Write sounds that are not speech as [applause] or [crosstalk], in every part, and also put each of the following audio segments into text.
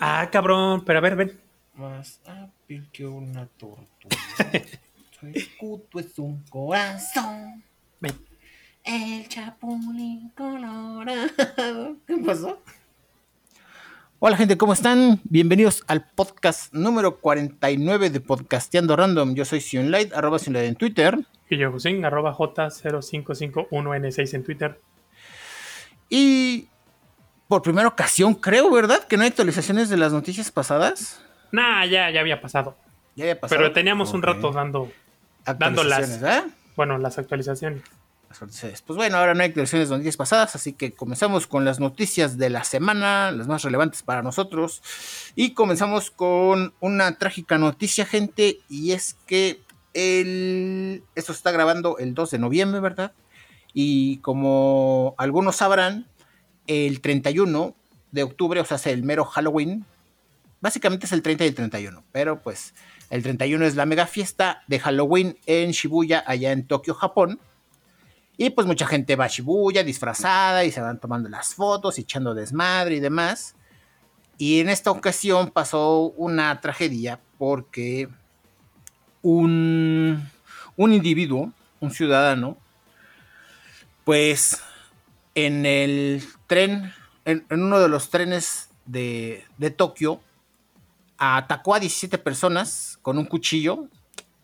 Ah, cabrón, pero a ver, ven. Más hábil que una tortuga. [laughs] Su escudo es un corazón. Ven. El chapulín colorado. [laughs] ¿Qué pasó? Hola gente, ¿cómo están? Bienvenidos al podcast número 49 de Podcasteando Random. Yo soy Sionlight, arroba Sionlight en Twitter. Y yo, Josín, arroba J0551N6 en Twitter. Y por primera ocasión, creo, ¿verdad? Que no hay actualizaciones de las noticias pasadas. Nah, ya, ya había pasado. Ya había pasado. Pero teníamos un rato dando, dando las, ¿verdad? bueno, las actualizaciones. Pues bueno, ahora no hay actualizaciones de noticias pasadas, así que comenzamos con las noticias de la semana, las más relevantes para nosotros. Y comenzamos con una trágica noticia, gente, y es que el... esto se está grabando el 2 de noviembre, ¿verdad? Y como algunos sabrán, el 31 de octubre, o sea, es el mero Halloween. Básicamente es el 30 y el 31, pero pues el 31 es la mega fiesta de Halloween en Shibuya, allá en Tokio, Japón. Y pues mucha gente va a Shibuya disfrazada y se van tomando las fotos echando desmadre y demás. Y en esta ocasión pasó una tragedia porque un, un individuo, un ciudadano, pues en el tren, en, uno de los trenes de, de Tokio, atacó a 17 personas con un cuchillo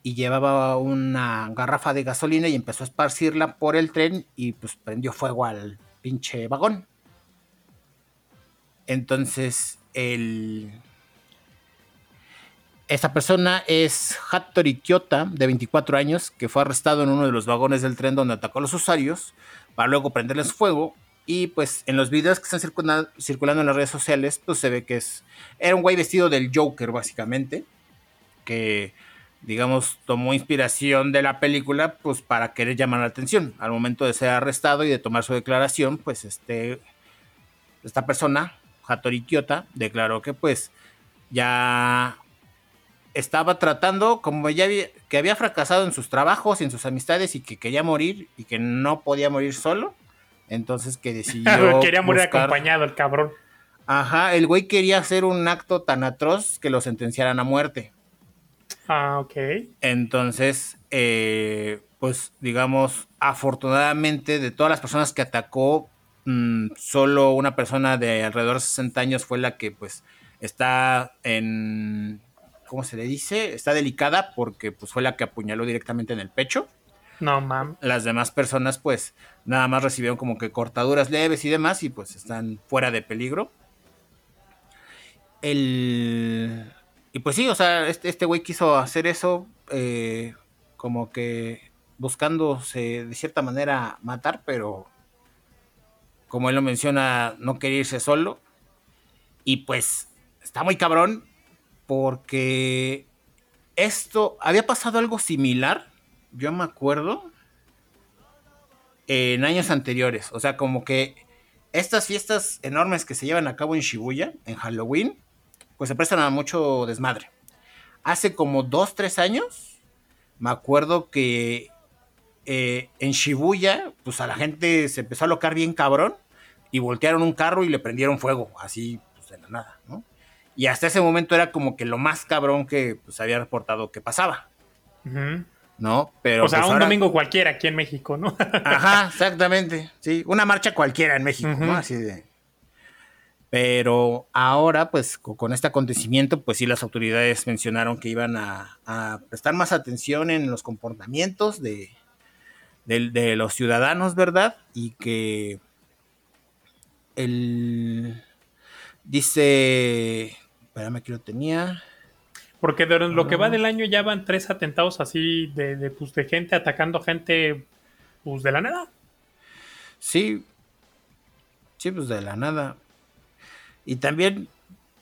y llevaba una garrafa de gasolina y empezó a esparcirla por el tren y pues prendió fuego al pinche vagón. Entonces, el... Esta persona es Hattori Kyota, de 24 años, que fue arrestado en uno de los vagones del tren donde atacó a los usuarios para luego prenderles fuego. Y pues en los videos que están circula- circulando en las redes sociales, pues se ve que es... Era un güey vestido del Joker, básicamente. Que, digamos, tomó inspiración de la película, pues para querer llamar la atención. Al momento de ser arrestado y de tomar su declaración, pues este... Esta persona, Hattori Kyota, declaró que pues ya estaba tratando, como ya había, que había fracasado en sus trabajos y en sus amistades y que quería morir y que no podía morir solo. Entonces que [laughs] decidió. Quería morir buscar- acompañado el cabrón. Ajá, el güey quería hacer un acto tan atroz que lo sentenciaran a muerte. Ah, ok. Entonces, eh, pues digamos, afortunadamente de todas las personas que atacó, mm, solo una persona de alrededor de 60 años fue la que pues está en, ¿cómo se le dice? Está delicada porque pues fue la que apuñaló directamente en el pecho. No, mam. Las demás personas pues nada más recibieron como que cortaduras leves y demás y pues están fuera de peligro. El... Y pues sí, o sea, este, este güey quiso hacer eso eh, como que buscándose de cierta manera matar, pero como él lo menciona, no quería irse solo. Y pues está muy cabrón porque esto había pasado algo similar, yo me acuerdo, en años anteriores. O sea, como que estas fiestas enormes que se llevan a cabo en Shibuya, en Halloween, pues se prestan a mucho desmadre. Hace como dos, tres años, me acuerdo que eh, en Shibuya, pues a la gente se empezó a locar bien cabrón y voltearon un carro y le prendieron fuego, así pues de la nada, ¿no? Y hasta ese momento era como que lo más cabrón que pues había reportado que pasaba. ¿no? Pero o sea, pues, un ahora- domingo cualquiera aquí en México, ¿no? [laughs] Ajá, exactamente. Sí, una marcha cualquiera en México. ¿no? Así de. Pero ahora, pues, co- con este acontecimiento, pues sí, las autoridades mencionaron que iban a, a prestar más atención en los comportamientos de, del- de los ciudadanos, ¿verdad? Y que el dice, espérame que lo tenía. Porque de lo que va del año ya van tres atentados así de, de, pues, de gente atacando gente pues de la nada. Sí. Sí, pues de la nada. Y también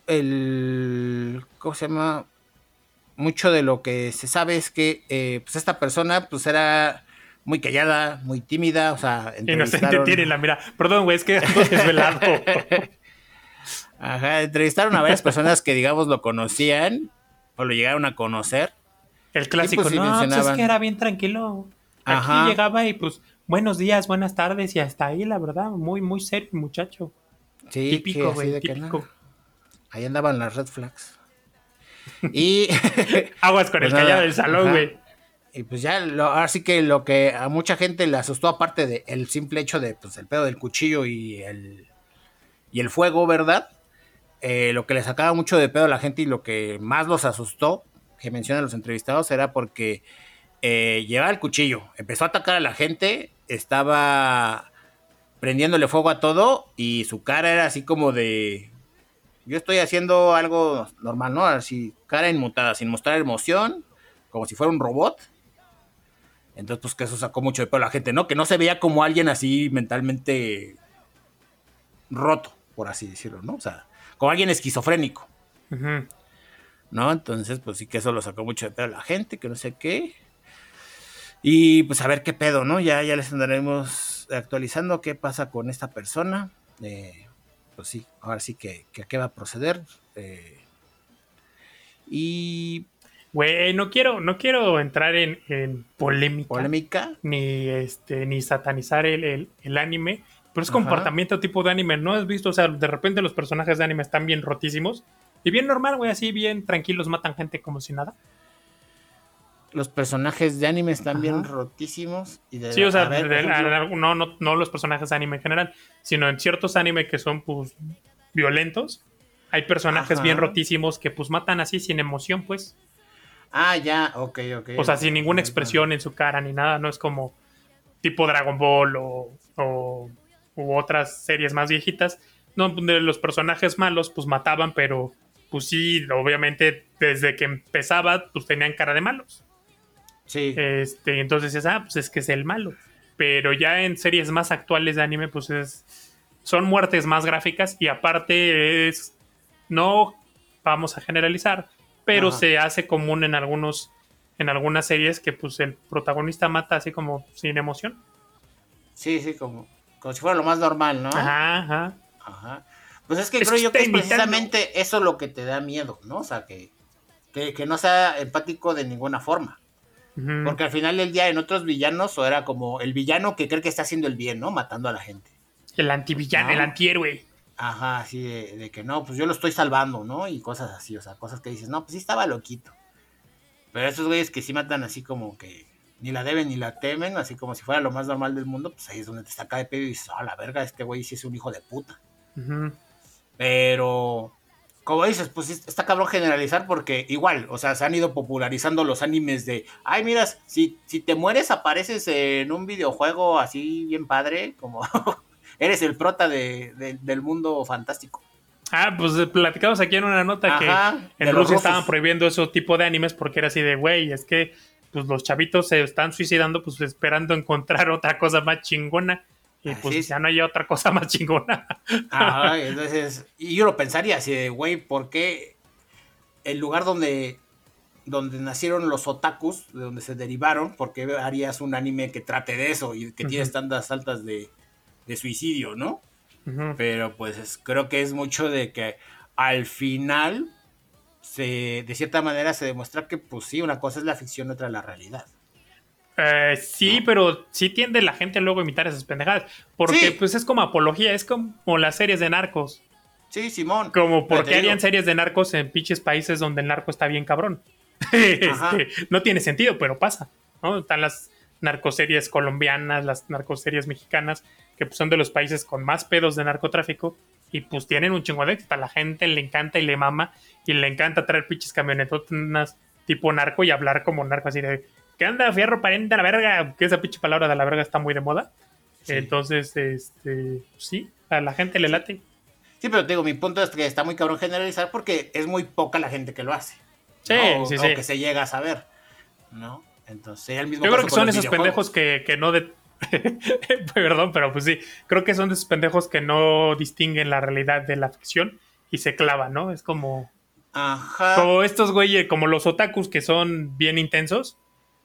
el... ¿Cómo se llama? Mucho de lo que se sabe es que eh, pues esta persona pues era muy callada, muy tímida, o sea, Inocente tiene la mira. Perdón, güey, es que ando desvelado. [laughs] Ajá, entrevistaron a varias personas que digamos lo conocían o lo llegaron a conocer. El clásico, pues, no, pues es que era bien tranquilo. Aquí Ajá. llegaba y pues, buenos días, buenas tardes y hasta ahí, la verdad, muy, muy serio, muchacho. Sí, típico, güey, de que típico. Ahí andaban las red flags. [laughs] Y. [laughs] Aguas con Pues el callado del salón, güey. Y pues ya, lo, ahora sí que lo que a mucha gente le asustó, aparte del simple hecho de, pues, el pedo del cuchillo y el, y el fuego, ¿verdad? Eh, lo que le sacaba mucho de pedo a la gente y lo que más los asustó, que mencionan los entrevistados, era porque eh, llevaba el cuchillo, empezó a atacar a la gente, estaba prendiéndole fuego a todo y su cara era así como de... Yo estoy haciendo algo normal, ¿no? Así, cara inmutada, sin mostrar emoción, como si fuera un robot. Entonces, pues que eso sacó mucho de pedo a la gente, ¿no? Que no se veía como alguien así mentalmente roto, por así decirlo, ¿no? O sea, como alguien esquizofrénico. ¿no? Entonces, pues sí que eso lo sacó mucho de pedo a la gente, que no sé qué. Y pues a ver qué pedo, ¿no? Ya, ya les andaremos actualizando qué pasa con esta persona. Eh, pues sí, ahora sí que, que a qué va a proceder. Eh, y Güey, no quiero, no quiero entrar en, en polémica, polémica. ni este, ni satanizar el, el- el anime, pero es Ajá. comportamiento tipo de anime. ¿No has visto? O sea, de repente los personajes de anime están bien rotísimos. Y bien normal, güey, así bien tranquilos, matan gente como si nada. Los personajes de anime están bien rotísimos. Y de, Sí, o sea, ver, de- no, no, no los personajes de anime en general, sino en ciertos anime que son pues violentos. Hay personajes Ajá. bien rotísimos que pues matan así sin emoción, pues. Ah, ya, ok, ok. O sea, sin ninguna expresión en su cara ni nada. No es como tipo Dragon Ball o, o- u otras series más viejitas. No, de los personajes malos pues mataban, pero pues sí, obviamente desde que empezaba pues tenían cara de malos. Sí. Este, entonces es, ah, pues es que es el malo. Pero ya en series más actuales de anime, pues es. Son muertes más gráficas y aparte es. No vamos a generalizar, pero Ajá. se hace común en algunos. En algunas series que pues el protagonista mata así como sin emoción. Sí, sí, como, como si fuera lo más normal, ¿no? Ajá, ajá. Ajá. Pues es que Es creo que yo que es precisamente eso lo que te da miedo, ¿no? O sea, que, que, que no sea empático de ninguna forma. Porque al final del día en otros villanos o era como el villano que cree que está haciendo el bien, ¿no? Matando a la gente. El antivillano, No. el antihéroe. Ajá, así de, de que no, pues yo lo estoy salvando, ¿no? Y cosas así, o sea, cosas que dices, no, pues sí estaba loquito. Pero esos güeyes que sí matan así como que ni la deben ni la temen, así como si fuera lo más normal del mundo, pues ahí es donde te saca de pedo y dices, ah, la verga, este güey sí es un hijo de puta. Pero, como dices, pues está cabrón generalizar porque igual, o sea, se han ido popularizando los animes de, ay, miras, si, si te mueres apareces en un videojuego así bien padre, como [laughs] eres el prota de- de- del mundo fantástico. Ah, pues eh, platicamos aquí en una nota Ajá, que en Rusia estaban prohibiendo ese tipo de animes porque era así de, güey, es que pues los chavitos se están suicidando pues esperando encontrar otra cosa más chingona. Y Así pues es. ya no hay otra cosa más chingona. Ajá, [laughs] entonces, y yo lo pensaría así de, güey, ¿por qué el lugar donde, donde nacieron los otakus, de donde se derivaron, por qué harías un anime que trate de eso y que tiene Ujú. tantas altas de, de suicidio, ¿no? Pero pues es- creo que es mucho de que al final, se, de cierta manera, se demuestra que, pues sí, una cosa es la ficción, otra la realidad. Eh, sí, ¿No? pero sí tiende la gente luego a imitar esas pendejadas. Porque Sí. pues es como apología, es como las series de narcos. Sí, Simón. Como Pero por te qué harían series de narcos en pinches países donde el narco está bien cabrón. [laughs] Este, no tiene sentido, pero pasa. ¿no? Están las narcoseries colombianas, las narcoseries mexicanas, que pues, son de los países con más pedos de narcotráfico. Y pues tienen un chingo de éxito. A la gente le encanta y le mama. Y le encanta traer pinches camionetonas tipo narco y hablar como narco así de ¿Qué anda, fierro pariente a la verga? Que esa pinche palabra de la verga está muy de moda. Sí. Entonces, este, sí, a la gente le late. Sí, pero te digo, mi punto es que está muy cabrón generalizar porque es muy poca la gente que lo hace. Sí, ¿no? O- sí, o sí. que se llega a saber, ¿no? Entonces, el mismo Yo creo que son esos pendejos que, que no de... [laughs] Perdón, pero pues sí, creo que son de esos pendejos que no distinguen la realidad de la ficción y se clavan, ¿no? Es como, Ajá. como estos güeyes, como los otakus que son bien intensos,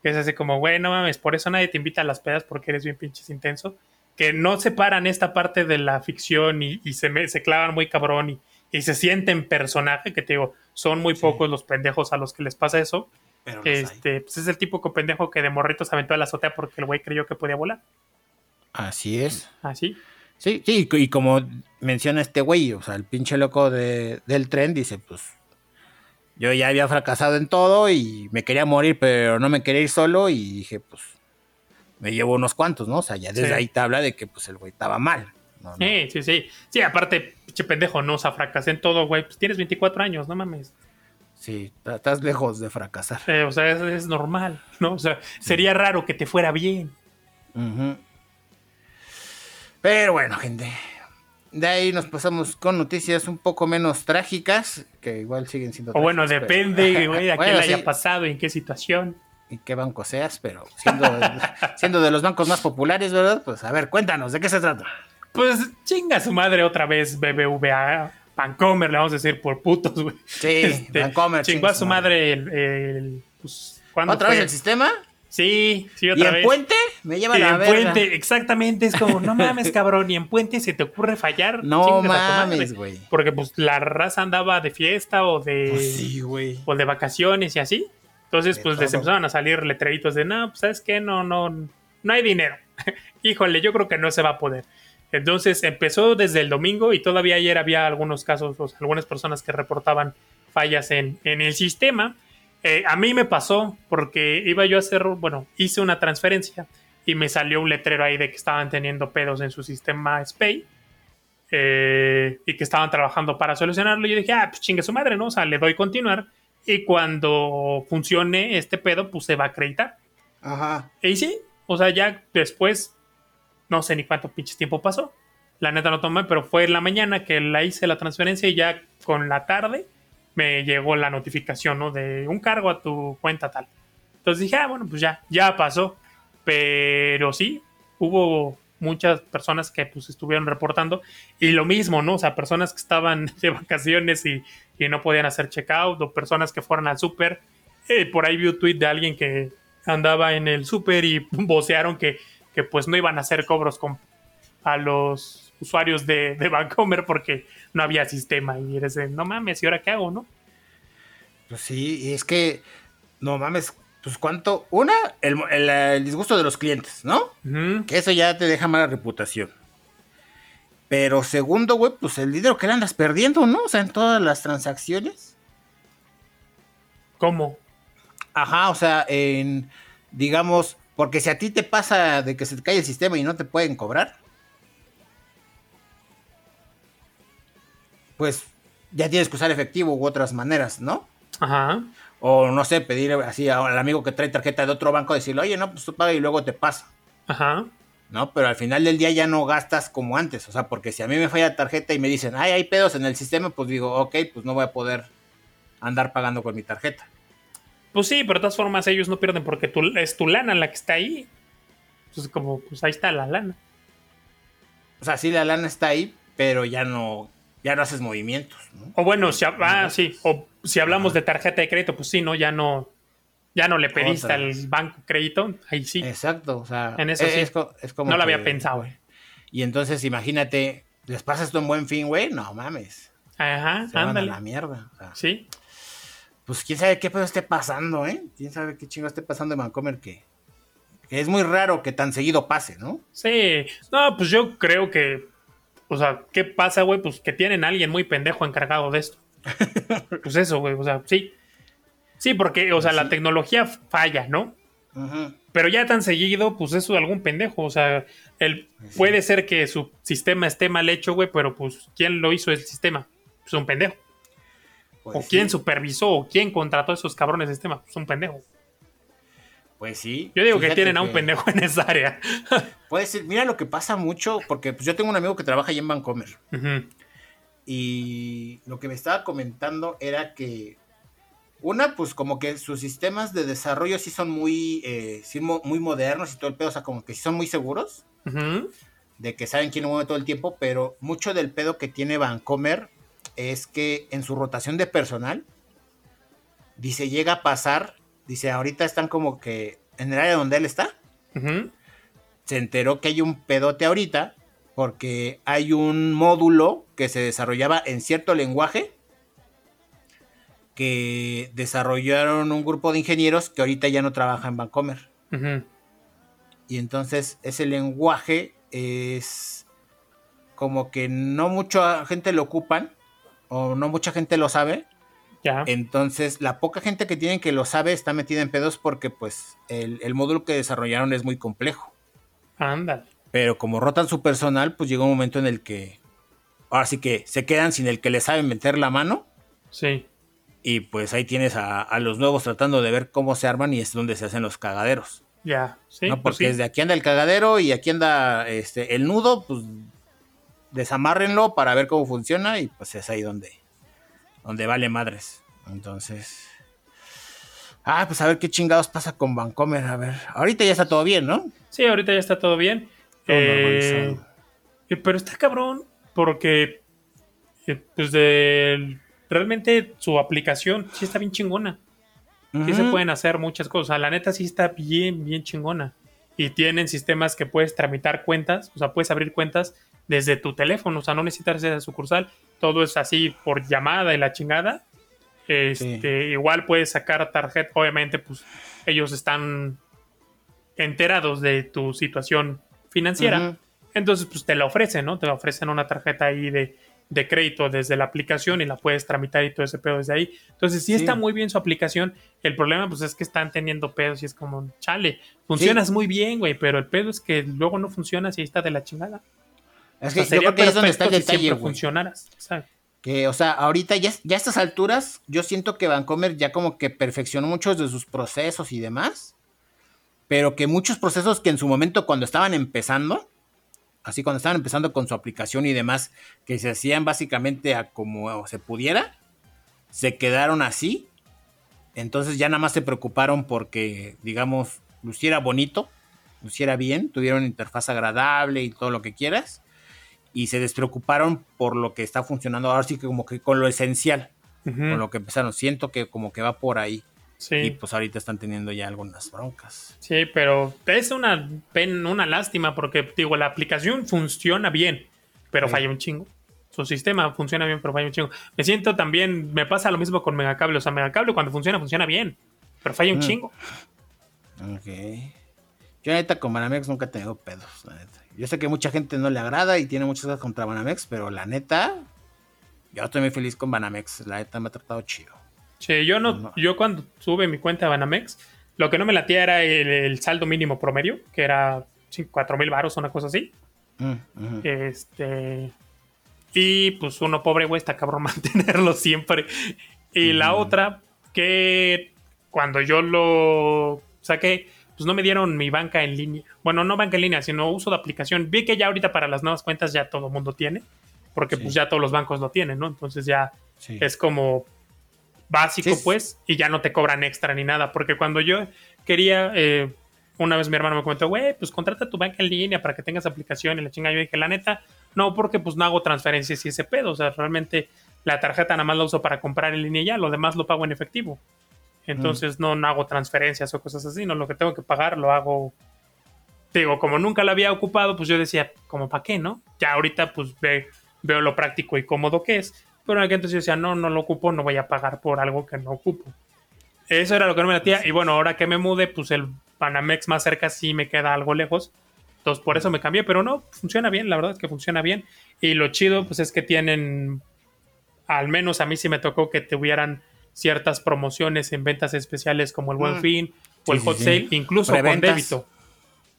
que es así como, güey, no mames, por eso nadie te invita a las pedas porque eres bien pinches intenso, que no separan esta parte de la ficción y, y se, me- se clavan muy cabrón y, y se sienten personaje, que te digo, son muy Sí. pocos los pendejos a los que les pasa eso. Pero los hay. Este, pues es el típico pendejo que de morrito se aventó a la azotea porque el güey creyó que podía volar. Así es. Así. Sí, sí, y como menciona este güey, o sea, el pinche loco de, del tren dice, pues yo ya había fracasado en todo y me quería morir, pero no me quería ir solo y dije, pues me llevo unos cuantos, ¿no? O sea, ya desde ahí te habla de que pues el güey estaba mal. Sí, sí, sí. Sí, aparte, pinche pendejo, no, o sea, fracasé en todo, güey. Pues tienes 24 años, no mames. Sí, estás lejos de fracasar. o sea, es, normal, ¿no? O sea, sería raro que te fuera bien. Pero bueno, gente. De ahí nos pasamos con noticias un poco menos trágicas, que igual siguen siendo. O bueno, depende, [laughs] güey, a quién le haya pasado y en qué situación. Y qué banco seas, pero siendo, [laughs] siendo de los bancos más populares, ¿verdad? Pues a ver, cuéntanos, ¿de qué se trata? Pues chinga su madre otra vez, BBVA. Pancomer, le vamos a decir por putos, güey. Sí, [laughs] este, Pancomer. Chingó a su madre el. pues, ¿Otra vez el sistema? Sí, sí, otra ¿Y en Puente? Me lleva la en Puente, exactamente. Es como, no mames, cabrón. Y en Puente se te ocurre fallar. [laughs] No mames, güey. Porque, pues, la raza andaba de fiesta o de. Pues sí, güey. O de vacaciones y así. Entonces, pues, les empezaron a salir letreritos de, no, pues, ¿sabes qué? No, no, no hay dinero. [laughs] Híjole, yo creo que no se va a poder. Entonces empezó desde el domingo y todavía ayer había algunos casos, o algunas personas que reportaban fallas en, el sistema. Eh, a mí me pasó porque iba yo a hacer, bueno, hice una transferencia y me salió un letrero ahí de que estaban teniendo pedos en su sistema SPAY eh, y que estaban trabajando para solucionarlo. Y yo dije, ah, pues chingue su madre, ¿no? O sea, le doy continuar y cuando funcione este pedo, pues se va a acreditar. Ajá. Y sí, o sea, ya después no sé ni cuánto pinches tiempo pasó. La neta no tomé, pero fue en la mañana que la hice la transferencia y ya con la tarde me llegó la notificación, ¿no? De un cargo a tu cuenta tal. Entonces dije, ah, bueno, pues ya, ya pasó. Pero sí, hubo muchas personas que pues estuvieron reportando y lo mismo, ¿no? O sea, personas que estaban [laughs] de vacaciones y, no podían hacer checkout o personas que fueron al súper. Eh, por ahí vi un tweet de alguien que andaba en el súper y [laughs] vocearon que que pues no iban a hacer cobros con, a los usuarios de, de Vancomer porque no había sistema y eres de, no mames, ¿y ahora qué hago, no? Pues sí, y es que, no mames, pues cuánto, una, el, disgusto de los clientes, ¿no? Que eso ya te deja mala reputación. Pero segundo, güey, pues el dinero que le andas perdiendo, ¿no? O sea, en todas las transacciones. ¿Cómo? Ajá, o sea, en, digamos, porque si a ti te pasa de que se te cae el sistema y no te pueden cobrar, pues ya tienes que usar efectivo u otras maneras, ¿no? Ajá. O no sé, pedir así al amigo que trae tarjeta de otro banco, decirle, oye, no, pues tú paga y luego te pasa. Ajá. ¿No? Pero al final del día ya no gastas como antes. O sea, porque si a mí me falla tarjeta y me dicen, ay, hay pedos en el sistema, pues digo, ok, pues no voy a poder andar pagando con mi tarjeta. Pues sí, pero de todas formas ellos no pierden porque es tu lana la que está ahí. Entonces, como, pues ahí está la lana. O sea, sí, la lana está ahí, pero ya no, ya no haces movimientos. O bueno, si, ah, sí, o si hablamos de tarjeta de crédito, pues sí, ¿no? Ya no, ya no le pediste al banco crédito, ahí sí. Exacto, o sea, en eso sí. Es, como no lo había pensado, güey. Y entonces, imagínate, les pasas un buen fin, güey, no mames. Ajá, ándale. la mierda. sí pues quién sabe qué pedo esté pasando, ¿eh? Quién sabe qué chingo esté pasando en Vancomer que, es muy raro que tan seguido pase, ¿no? Sí, no, pues yo creo que, o sea, ¿qué pasa, güey? Pues que tienen a alguien muy pendejo encargado de esto. [laughs] pues eso, güey, o sea, sí. Sí, porque, o sea, la tecnología falla, ¿no? Pero ya tan seguido, pues eso de algún pendejo, o sea, él, pues puede ser que su sistema esté mal hecho, güey, pero pues, ¿quién lo hizo el sistema? Pues un pendejo. Pues o quién supervisó o quién contrató a esos cabrones de sistema. Pues un pendejo. Pues sí. Yo digo que tienen a un pendejo en esa área. [laughs] Puede ser. Mira lo que pasa mucho, porque pues, yo tengo un amigo que trabaja ahí en Vancomer. Y lo que me estaba comentando era que una, pues como que sus sistemas de desarrollo sí son muy, eh, muy modernos y todo el pedo, o sea, como que sí son muy seguros. De que saben quién lo mueve todo el tiempo, pero mucho del pedo que tiene Vancomer es que en su rotación de personal, dice, llega a pasar, dice, ahorita están como que en el área donde él está, se enteró que hay un pedote ahorita, porque hay un módulo que se desarrollaba en cierto lenguaje, que desarrollaron un grupo de ingenieros que ahorita ya no trabaja en Vancomer. Y entonces ese lenguaje es como que no mucha gente lo ocupan o no mucha gente lo sabe. Ya. Entonces, la poca gente que tienen que lo sabe está metida en pedos porque pues el, el módulo que desarrollaron es muy complejo. Ándale. Pero como rotan su personal, pues llega un momento en el que ahora sí que se quedan sin el que le sabe meter la mano. Sí. Y pues ahí tienes a, a los nuevos tratando de ver cómo se arman y es donde se hacen los cagaderos. Ya. Sí. ¿no? pues Porque sí. desde aquí anda el cagadero y aquí anda este, el nudo, pues desamárrenlo para ver cómo funciona y pues es ahí donde, donde vale madres. Entonces... Ah, pues a ver qué chingados pasa con Vancomer. A ver, ahorita ya está todo bien, ¿no? Sí, ahorita ya está todo bien. Todo Eh, eh, pero está cabrón porque eh, pues de, realmente su aplicación sí está bien chingona. Sí se pueden hacer muchas cosas. La neta sí está bien, bien chingona. Y tienen sistemas que puedes tramitar cuentas, o sea, puedes abrir cuentas desde tu teléfono, o sea, no necesitas ir a la sucursal. Todo es así por llamada y la chingada. Este, Igual puedes sacar tarjeta, obviamente, pues ellos están enterados de tu situación financiera. Entonces, pues te la ofrecen, ¿no? Te ofrecen una tarjeta ahí de, de crédito desde la aplicación y la puedes tramitar y todo ese pedo desde ahí. Entonces, sí, Sí. está muy bien su aplicación. El problema, pues, es que están teniendo pedos y es como, chale, funcionas muy bien, güey, pero el pedo es que luego no funciona si ahí está de la chingada. Es O que sea, yo creo que es donde está el detalle. Que, o sea, ahorita ya, ya a estas alturas, yo siento que Vancomer ya como que perfeccionó muchos de sus procesos y demás. Pero que muchos procesos que en su momento cuando estaban empezando, así cuando estaban empezando con su aplicación y demás, que se hacían básicamente a como se pudiera, se quedaron así. Entonces ya nada más se preocuparon porque, digamos, luciera bonito, luciera bien, tuvieron interfaz agradable y todo lo que quieras. Y se despreocuparon por lo que está funcionando ahora sí que como que con lo esencial, con lo que empezaron. Siento que como que va por ahí. Sí. Y pues ahorita están teniendo ya algunas broncas. Sí, pero es una pena, una lástima porque digo, la aplicación funciona bien, pero Sí. falla un chingo. Su sistema funciona bien, pero falla un chingo. Me siento también, me pasa lo mismo con Megacable. O sea, Megacable cuando funciona, funciona bien, pero falla un Mm. chingo. Ok. Yo neta con Banamex nunca he tenido pedos, la neta. Yo sé que mucha gente no le agrada y tiene muchas cosas contra Banamex, pero la neta, yo estoy muy feliz con Banamex. La neta me ha tratado chido. Sí, yo no, No. yo cuando tuve mi cuenta de Banamex, lo que no me latía era el, el saldo mínimo promedio, que era 4 mil baros, una cosa así. Mm, ujú. Este. Y pues uno pobre, güey, está cabrón [laughs] mantenerlo siempre. Y la otra, que cuando yo lo saqué, pues no me dieron mi banca en línea. Bueno, no banca en línea, sino uso de aplicación. Vi que ya ahorita para las nuevas cuentas ya todo el mundo tiene, porque Sí. pues ya todos los bancos lo tienen, ¿no? Entonces ya Sí. es como básico, Sí. pues, y ya no te cobran extra ni nada, porque cuando yo quería, eh, una vez mi hermano me comentó, güey, pues contrata tu banca en línea para que tengas aplicación y la chinga. Yo dije, la neta, no, porque pues no hago transferencias y ese pedo, o sea, realmente la tarjeta nada más la uso para comprar en línea y ya, lo demás lo pago en efectivo. Entonces no, no hago transferencias o cosas así, no, lo que tengo que pagar lo hago. Digo, como nunca la había ocupado, pues yo decía, como para qué, ¿no? Ya ahorita pues ve- veo lo práctico y cómodo que es. Pero en aquel entonces yo decía, no, no lo ocupo, no voy a pagar por algo que no ocupo. Eso era lo que no me latía. Y bueno, ahora que me mude, pues el Panamex más cerca sí me queda algo lejos. Entonces por eso me cambié, pero no, funciona bien, la verdad es que funciona bien. Y lo chido, pues es que tienen, al menos a mí sí me tocó que tuvieran ciertas promociones en ventas especiales como el Buen Mm. Fin o el Sí, Hot sí. Sale, incluso con débito.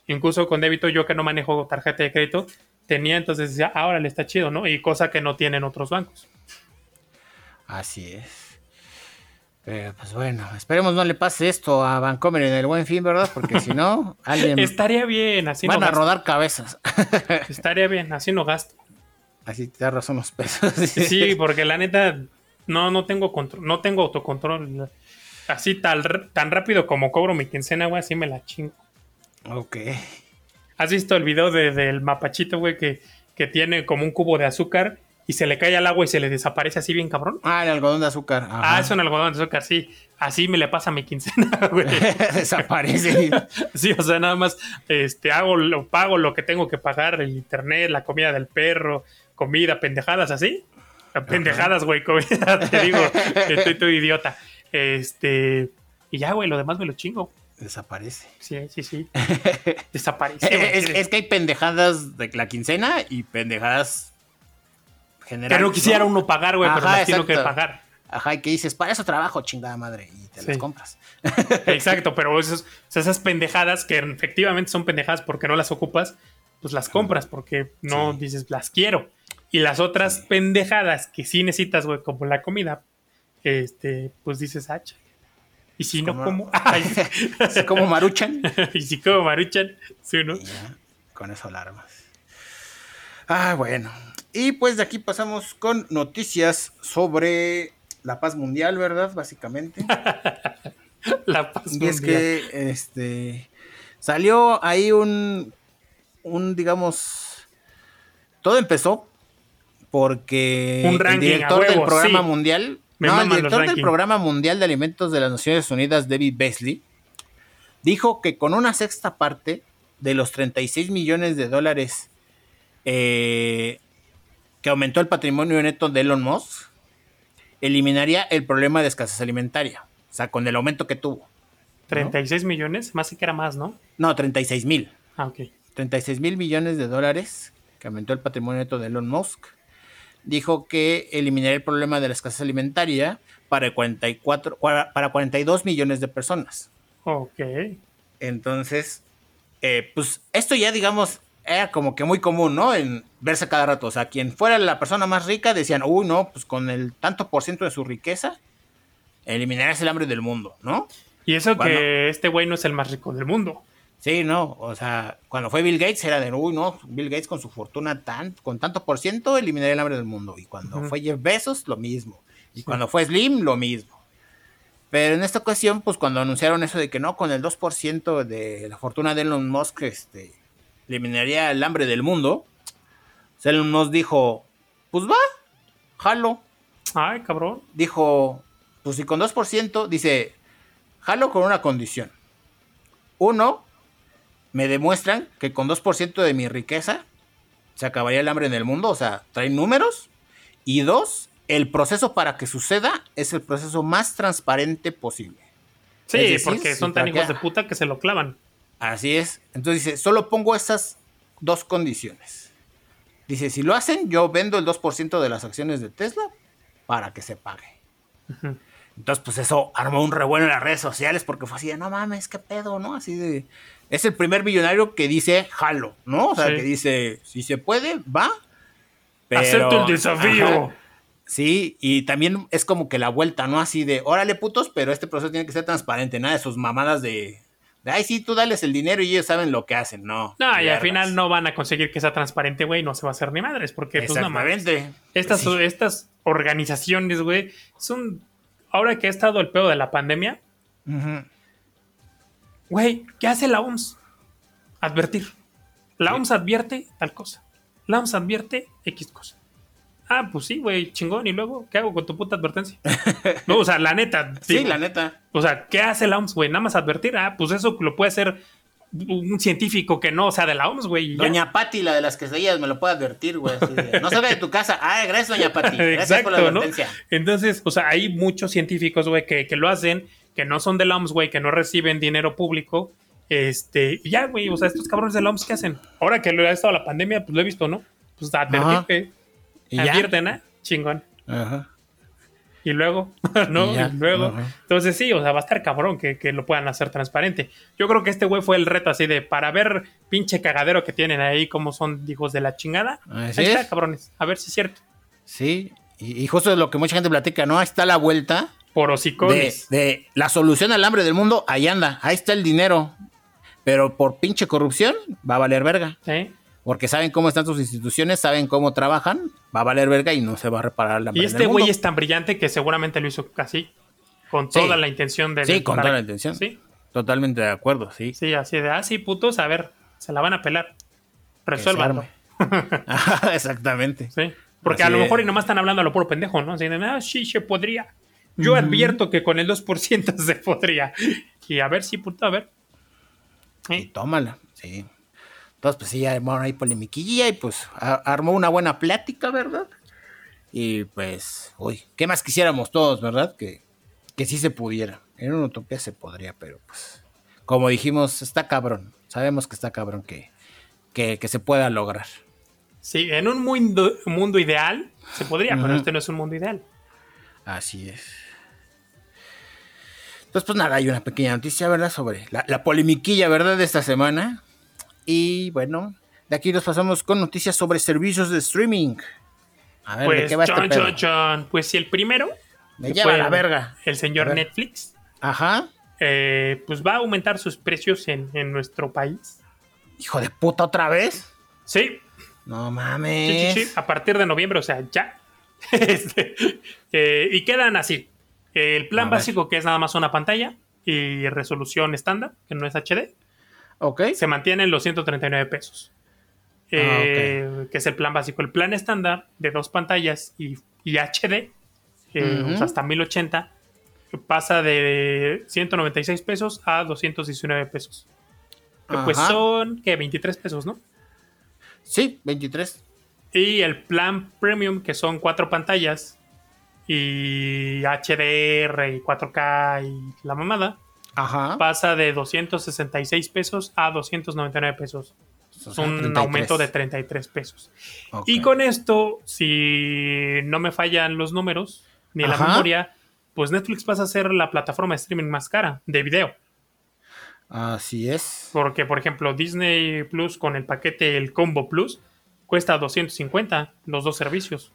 Incluso con débito, yo que no manejo tarjeta de crédito, tenía entonces decía, ahora le está chido, ¿no? Y cosa que no tienen otros bancos. Así es. Pero pues bueno, esperemos no le pase esto a Vancomer en el buen fin, ¿verdad? Porque si no, [laughs] alguien Estaría bien, así van no a gasto. rodar cabezas. [laughs] Estaría bien, así no gasto. Así te da razón los pesos. [laughs] Sí, porque la neta, no, no tengo control, no tengo autocontrol. Así tal, tan rápido como cobro mi quincena, güey, así me la chingo. Ok. ¿Has visto el video de- del mapachito, güey, que, que tiene como un cubo de azúcar y se le cae al agua y se le desaparece así bien cabrón? Ah, el algodón de azúcar. Ajá. Ah, es un algodón de azúcar, sí. Así me le pasa a mi quincena, [laughs] güey. [laughs] Desaparece. [laughs] Sí, o sea, nada más este, hago, lo pago lo que tengo que pagar, el internet, la comida del perro, comida, pendejadas así. Pendejadas, güey, comida, te digo, estoy todo idiota. Este, y ya, güey, lo demás me lo chingo. Desaparece. Sí, sí, sí. Desaparece. es, que hay pendejadas de la quincena y pendejadas Que no quisiera uno pagar, güey, pero las tiene que pagar. Ajá, y que dices, para eso trabajo, chingada madre, y te las compras. [laughs] Exacto, pero esas pendejadas que efectivamente son pendejadas porque no las ocupas, pues las compras porque no dices, las quiero. Y las otras pendejadas que sí necesitas, güey, como la comida, este, pues dices. Ah, y si no, como. [laughs] si como maruchan. [laughs] y si como maruchan, sí, ¿no? con eso alarmas. Ah, bueno. Y pues de aquí pasamos con noticias sobre la paz mundial, ¿verdad? Básicamente. [laughs] la paz mundial. Y es que, este, salió ahí un, un, digamos, todo empezó porque el director del programa mundial, no, el director del programa mundial de alimentos de las Naciones Unidas, David Beasley, dijo que con una sexta parte de los 36 millones de dólares eh, que aumentó el patrimonio neto de Elon Musk, eliminaría el problema de escasez alimentaria. O sea, con el aumento que tuvo. 36 millones, más que era más, ¿no? No, 36 mil. Ah, ok. 36 mil millones de dólares que aumentó el patrimonio neto de Elon Musk dijo que eliminaría el problema de la escasez alimentaria para, 44, para 42 millones de personas. Ok. Entonces, eh, pues esto ya, digamos, era como que muy común, ¿no? En verse cada rato. O sea, quien fuera la persona más rica decían, uy, no, pues con el tanto por ciento de su riqueza, eliminarás el hambre del mundo, ¿no? Y eso que este güey no es el más rico del mundo. Sí, no, o sea, cuando fue Bill Gates era de, uy, no, Bill Gates con su fortuna tan, con tanto por ciento eliminaría el hambre del mundo. Y cuando fue Jeff Bezos, lo mismo. Y cuando fue Slim, lo mismo. Pero en esta ocasión, pues cuando anunciaron eso de que no, con el 2% de la fortuna de Elon Musk, este, eliminaría el hambre del mundo, Elon Musk dijo, pues va, jalo. Ay, cabrón. Dijo, pues si con 2%, dice, jalo con una condición. Uno, me demuestran que con 2% de mi riqueza se acabaría el hambre en el mundo, o sea, traen números. Y dos, el proceso para que suceda es el proceso más transparente posible. Sí, porque son tan hijos de puta que se lo clavan. Así es. Entonces dice, solo pongo esas dos condiciones. Dice, si lo hacen, yo vendo el 2% de las acciones de Tesla para que se pague. Entonces, pues eso armó un revuelo en las redes sociales porque fue así de, no mames, qué pedo, ¿no? Así de, es el primer millonario que dice jalo, ¿no? O sea, que dice, si se puede, va. Pero, Acepto el desafío. Sí, y también es como que la vuelta, ¿no? Así de, órale putos, pero este proceso tiene que ser transparente, nada de sus mamadas de ay, sí, tú dales el dinero y ellos saben lo que hacen, no. No, y al final no van a conseguir que sea transparente, güey, no se va a hacer ni madres, porque pues no Estas, estas organizaciones, güey, son, ahora que ha estado el pedo de la pandemia, Güey, ¿qué hace la OMS? Advertir. La OMS advierte tal cosa. La OMS advierte X cosa. Ah, pues sí, güey, chingón. ¿Y luego qué hago con tu puta advertencia? no, o sea, la neta. [laughs] sí, la neta. O sea, ¿qué hace la OMS, güey? Nada más advertir. Ah, pues eso lo puede hacer un científico que no sea de la OMS, güey. Doña Patti, la de las quesadillas, me lo puede advertir, güey. no salga de tu casa. Ah, gracias, Doña Patti. Gracias por la [laughs] advertencia. Entonces, o sea, hay muchos científicos, güey, que, que lo hacen que no son del OMS, güey, que no reciben dinero público. Este, y ya, güey, o sea, estos cabrones del OMS, ¿qué hacen? Ahora que lo ha estado la pandemia, pues lo he visto, ¿no? Pues advertir que advierten, ¿eh? Chingón. Ajá. Y luego, [laughs] ¿no? Y, luego. Entonces sí, o sea, va a estar cabrón que, lo puedan hacer transparente. Yo creo que este güey fue el reto así de para ver pinche cagadero que tienen ahí, como son hijos de la chingada. ahí está, cabrones. A ver si es cierto. Sí, y, y justo lo que mucha gente platica, ¿no? Ahí está la vuelta por De, de, la solución al hambre del mundo, ahí anda, ahí está el dinero. Pero por pinche corrupción va a valer verga. Sí. Porque saben cómo están sus instituciones, saben cómo trabajan, va a valer verga y no se va a reparar la Y este güey es tan brillante que seguramente lo hizo casi con toda la intención de. Sí, con toda la intención. Sí. Totalmente de acuerdo, sí. Sí, así de, ah, sí, putos, a ver, se la van a pelar. Resuélvanlo. [laughs] Exactamente. Sí. Porque a lo mejor y nomás están hablando a lo puro pendejo, ¿no? Así de, ah, sí, se podría. Yo advierto que con el 2% [laughs] se podría. Y a ver si, puto, a ver. Y tómala, sí. Entonces, pues sí, armaron ahí polemiquilla y pues armó una buena plática, ¿verdad? Y pues, uy, ¿qué más quisiéramos todos, verdad? Que, que sí se pudiera. En una utopía se podría, pero pues como dijimos, está cabrón. Sabemos que está cabrón que, que, se pueda lograr. Sí, en un mundo, mundo ideal se podría, pero este no es un mundo ideal. Así es. Entonces, pues nada, hay una pequeña noticia, ¿verdad? Sobre la, la polemiquilla, ¿verdad? De esta semana. Y bueno, de aquí nos pasamos con noticias sobre servicios de streaming. A ver, pues, ¿de qué va este Pues si el primero. Me lleva la verga. El señor Netflix. Ajá. Eh, pues va a aumentar sus precios en, nuestro país. Hijo de puta, ¿otra vez? Sí. No mames. Sí, sí, sí. A partir de noviembre, o sea, ya. [laughs] Este, eh, y quedan así. El plan básico, que es nada más una pantalla y resolución estándar, que no es HD. Ok. Se mantiene en los 139 pesos. Ah, eh, que es el plan básico. El plan estándar de dos pantallas y, HD, hasta 1080, pasa de 196 pesos a 219 pesos. pues son, que 23 pesos, ¿no? Sí, 23. Y el plan premium, que son cuatro pantallas y HDR y 4K y la mamada, pasa de 266 pesos a 299 pesos. Es un aumento de 33 pesos. Y con esto, si no me fallan los números ni la memoria, pues Netflix pasa a ser la plataforma de streaming más cara de video. Así es. Porque, por ejemplo, Disney Plus con el paquete, el Combo Plus, cuesta 250 los dos servicios.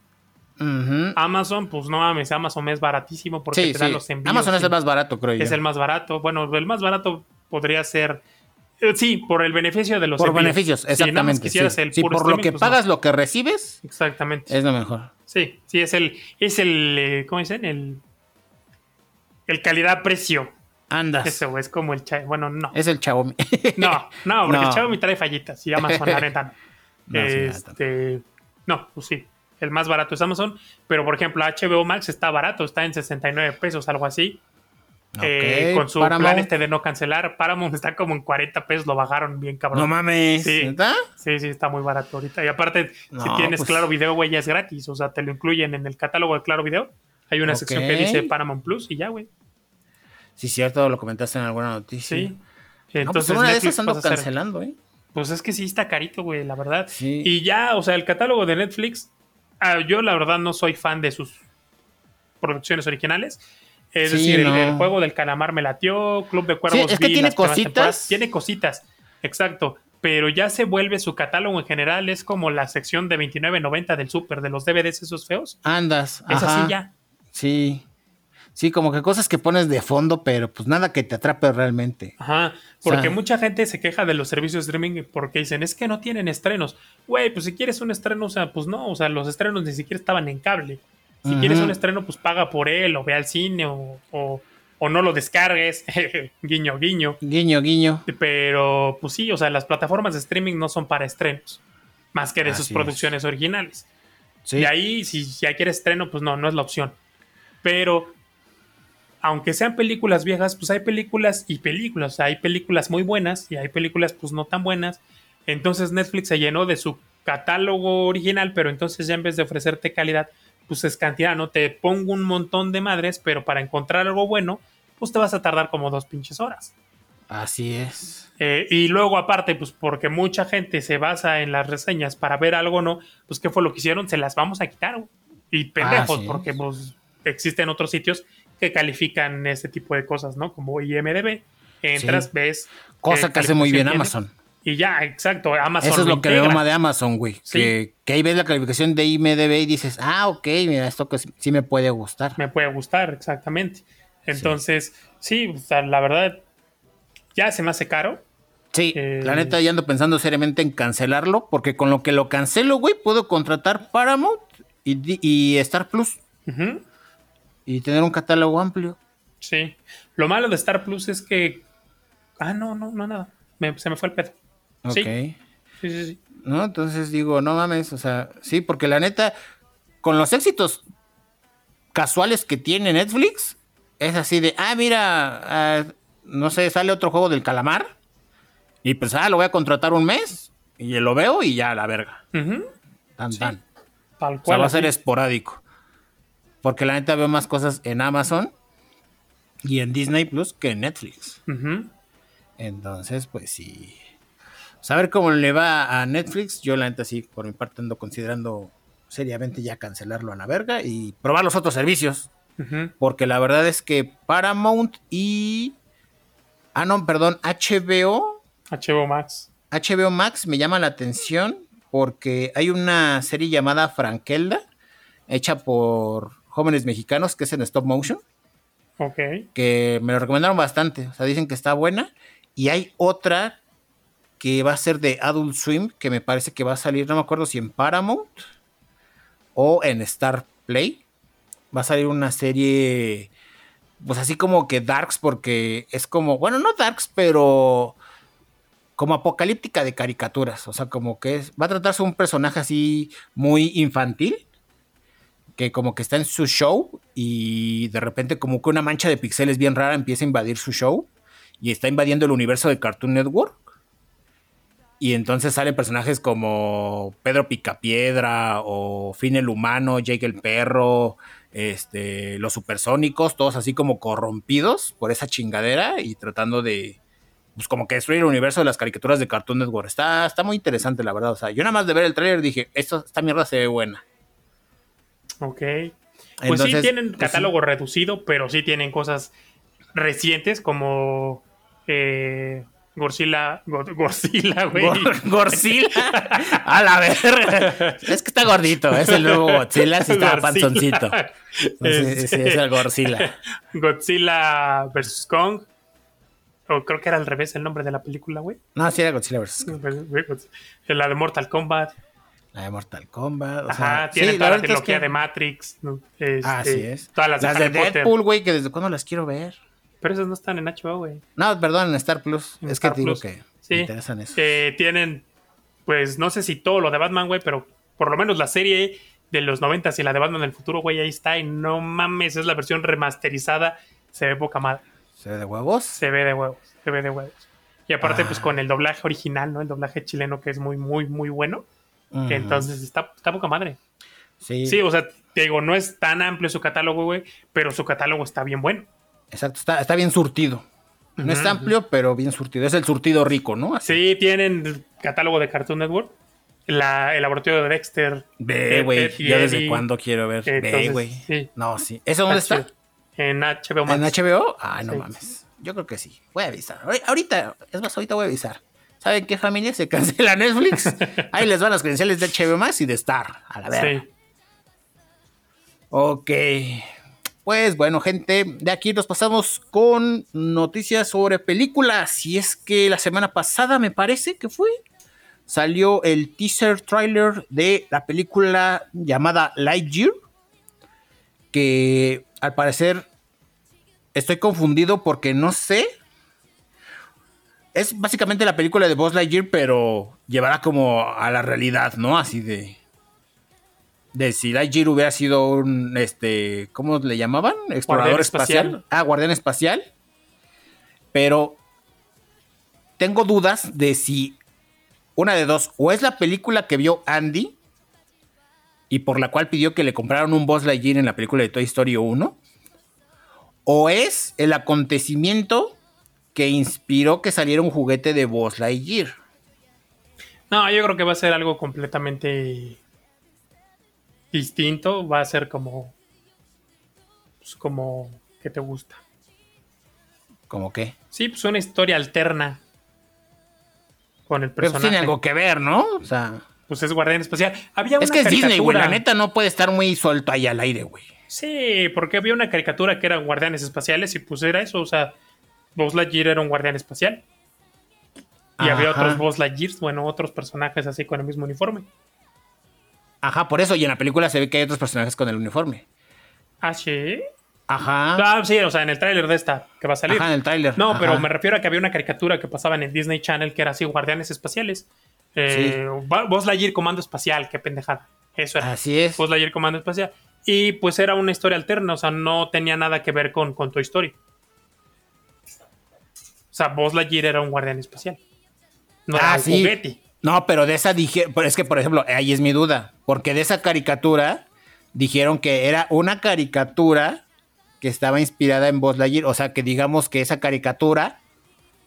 Amazon, pues no mames, Amazon es baratísimo porque te dan los envíos. Amazon es el más barato, creo yo. Es el más barato. Bueno, el más barato podría ser. Eh, sí, por el beneficio de los Por beneficios, exactamente. sí, por lo que pues pagas, lo que recibes. Exactamente. Es lo mejor. Sí, sí, es el. Es el eh, ¿Cómo dicen? El el calidad-precio. Andas. Eso, es como el Bueno, no. Es el Xiaomi. no, no, porque [laughs] el Xiaomi trae fallitas y Amazon, la neta. No, [laughs] este, no, pues sí. El más barato es Amazon. Pero, por ejemplo, HBO Max está barato, está en 69 pesos, algo así. Eh, con su plan este de no cancelar. Paramount está como en 40 pesos, lo bajaron bien cabrón. No mames. Sí, sí, sí, está muy barato ahorita. Y aparte, si tienes pues Claro Video, güey, ya es gratis. O sea, te lo incluyen en el catálogo de Claro Video. Hay una sección que dice Paramount Plus y ya, güey. Sí, cierto, lo comentaste en alguna noticia. Sí. Pues Entonces, una de esas ando cancelando, ¿eh? Pues es que sí está carito, güey, la verdad. Y ya, o sea, el catálogo de Netflix, yo la verdad no soy fan de sus producciones originales. Es decir, el, juego del calamar me latió, Club de Cuervos. Sí, es que tiene cositas. Tiene cositas, exacto. Pero ya se vuelve su catálogo en general, es como la sección de 29.90 del super, de los DVDs esos feos. Andas. Es así ya. Sí. Sí, como que cosas que pones de fondo, pero pues nada que te atrape realmente. Ajá, porque mucha gente se queja de los servicios de streaming porque dicen, es que no tienen estrenos. Güey, pues si quieres un estreno, o sea, pues no, o sea, los estrenos ni siquiera estaban en cable. Si quieres un estreno, pues paga por él, o ve al cine, o, o, no lo descargues. [laughs] guiño, guiño. Guiño, guiño. Pero, pues sí, o sea, las plataformas de streaming no son para estrenos, más que de sus producciones originales. Sí. Y ahí, si ya quieres estreno, pues no, no es la opción. Pero, aunque sean películas viejas, pues hay películas y películas. O sea, hay películas muy buenas y hay películas pues no tan buenas. Entonces Netflix se llenó de su catálogo original, pero entonces ya en vez de ofrecerte calidad, pues es cantidad, ¿no? Te pongo un montón de madres, pero para encontrar algo bueno, pues te vas a tardar como dos pinches horas. Así es. Eh, y luego aparte, pues porque mucha gente se basa en las reseñas para ver algo, ¿no? Pues ¿qué fue lo que hicieron? Se las vamos a quitar. Y pendejos, porque pues existen otros sitios que califican este tipo de cosas, ¿no? Como IMDB. Entras, ves. Cosa que hace muy bien Amazon. Y ya, exacto. Amazon. Eso es lo, que le de Amazon, güey. Que, que, ahí ves la calificación de IMDB y dices, ah, ok, mira, esto que sí me puede gustar. Me puede gustar, exactamente. Entonces, sí, la verdad, ya se me hace caro. Sí, eh, la neta ya ando pensando seriamente en cancelarlo, porque con lo que lo cancelo, güey, puedo contratar Paramount y, y Star Plus y tener un catálogo amplio. Sí. Lo malo de Star Plus es que. Ah, no, no, no, nada. se me fue el pedo. Ok. Sí. Sí, sí, ¿No? Entonces digo, no mames, o sea, sí, porque la neta, con los éxitos casuales que tiene Netflix, es así de, ah, mira, ah, no sé, sale otro juego del calamar, y pues, ah, lo voy a contratar un mes, y lo veo y ya, la verga. Tan, tan. Tal cual. O sea, va a ser esporádico. Porque la neta veo más cosas en Amazon y en Disney Plus que en Netflix. Entonces, pues sí. Saber cómo le va a Netflix, yo la neta sí, por mi parte ando considerando seriamente ya cancelarlo a la verga y probar los otros servicios. Porque la verdad es que Paramount y... Ah, no, perdón, HBO. HBO Max. HBO Max me llama la atención porque hay una serie llamada Frankelda, hecha por jóvenes mexicanos, que es en stop motion. Ok. Que me lo recomendaron bastante. O sea, dicen que está buena. Y hay otra que va a ser de Adult Swim, que me parece que va a salir, no me acuerdo si en Paramount o en Star Play. Va a salir una serie, pues así como que Darks, porque es como, bueno, no Darks, pero como apocalíptica de caricaturas. O sea, como que es, va a tratarse un personaje así muy infantil, que como que está en su show y de repente como que una mancha de pixeles bien rara empieza a invadir su show y está invadiendo el universo de Cartoon Network. Y entonces salen personajes como Pedro Picapiedra o Finn el Humano, Jake el Perro, este, los supersónicos, todos así como corrompidos por esa chingadera y tratando de, pues como que destruir el universo de las caricaturas de Cartoon Network. Está, está muy interesante, la verdad. O sea, yo nada más de ver el tráiler dije, esto, esta mierda se ve buena. Ok. Pues sí tienen pues catálogo reducido, pero sí tienen cosas recientes como eh, Gorzilla, Gorzilla, güey. [laughs] A la verga. Es que está gordito. Es el nuevo Godzilla. Sí está panzoncito. Sí, es el Godzilla. Godzilla vs. Kong. O creo que era al revés el nombre de la película, güey. No, sí era Godzilla vs. Kong. La de Mortal Kombat. La de Mortal Kombat. Ajá, tiene toda la trilogía de Matrix. Este, Así es. Todas las, las de, de Deadpool, güey, que desde cuándo las quiero ver. Pero esas no están en HBO, güey. No, perdón, en Star Plus. es que digo que me interesan eso. Eh, tienen, pues, no sé si todo lo de Batman, güey, pero por lo menos la serie de los 90 y la de Batman del futuro, güey, ahí está. Y no mames, es la versión remasterizada. Se ve poca madre. ¿Se ve de huevos? Se ve de huevos. Se ve de huevos. Y aparte, pues, ah. con el doblaje original, ¿no? El doblaje chileno que es muy, muy, muy bueno. Entonces está, está poca madre. Sí. Sí, o sea, te digo, no es tan amplio su catálogo, güey, pero su catálogo está bien bueno. Exacto, está, bien surtido. No es amplio, pero bien surtido. Es el surtido rico, ¿no? Sí, tienen catálogo de Cartoon Network. La, el laboratorio de Dexter. Ve, güey. Yo desde cuándo quiero ver. Ve, güey. No, sí. ¿Eso dónde está? En HBO Max. ¿En HBO? Ah, no mames. Yo creo que sí. Voy a avisar. Ahorita, es más, ahorita voy a avisar. ¿Saben qué familia? Se cancela [laughs] Netflix. Ahí les van las credenciales de HBO Max y de Star. A la verga. Sí. Ok. Pues bueno, gente, de aquí nos pasamos con noticias sobre películas. Y es que la semana pasada, me parece que fue, salió el teaser trailer de la película llamada Lightyear. Que al parecer estoy confundido porque no sé. Es básicamente la película de Buzz Lightyear, pero llevará como a la realidad, ¿no? Así de de si Lightyear hubiera sido un, este, ¿cómo le llamaban? Explorador espacial. Ah, guardián espacial. Pero tengo dudas de si una de dos, o es la película que vio Andy y por la cual pidió que le compraran un Buzz Lightyear en la película de Toy Story 1, o es el acontecimiento que inspiró que saliera un juguete de Buzz Lightyear. No, yo creo que va a ser algo completamente distinto, va a ser como. Pues como. ¿Qué te gusta? ¿Cómo qué? Sí, pues una historia alterna. Con el pues personaje. Pero tiene algo que ver, ¿no? O sea. Pues es Guardián Espacial. Había es que es Disney, güey. La neta no puede estar muy suelto ahí al aire, güey. Sí, porque había una caricatura que eran guardianes espaciales y pues era eso. O sea, Buzz Lightyear era un guardián espacial. Y había otros Buzz Lightyears, bueno, otros personajes así con el mismo uniforme. Ajá, por eso. Y en la película se ve que hay otros personajes con el uniforme. ¿Ah, sí? Ajá. Ah, sí, o sea, en el tráiler de esta que va a salir. Ajá, en el tráiler. No, pero me refiero a que había una caricatura que pasaba en el Disney Channel que era así, guardianes espaciales. Eh, Buzz Lightyear Comando Espacial, qué pendejada. Eso era. Así es. Buzz Lightyear Comando Espacial. Y pues era una historia alterna, o sea, no tenía nada que ver con, con tu historia. O sea, Buzz Lightyear era un guardián espacial. No era ah, un juguete. No, pero de esa dije, es que por ejemplo, ahí es mi duda, porque de esa caricatura dijeron que era una caricatura que estaba inspirada en Buzz Lightyear, o sea, que digamos que esa caricatura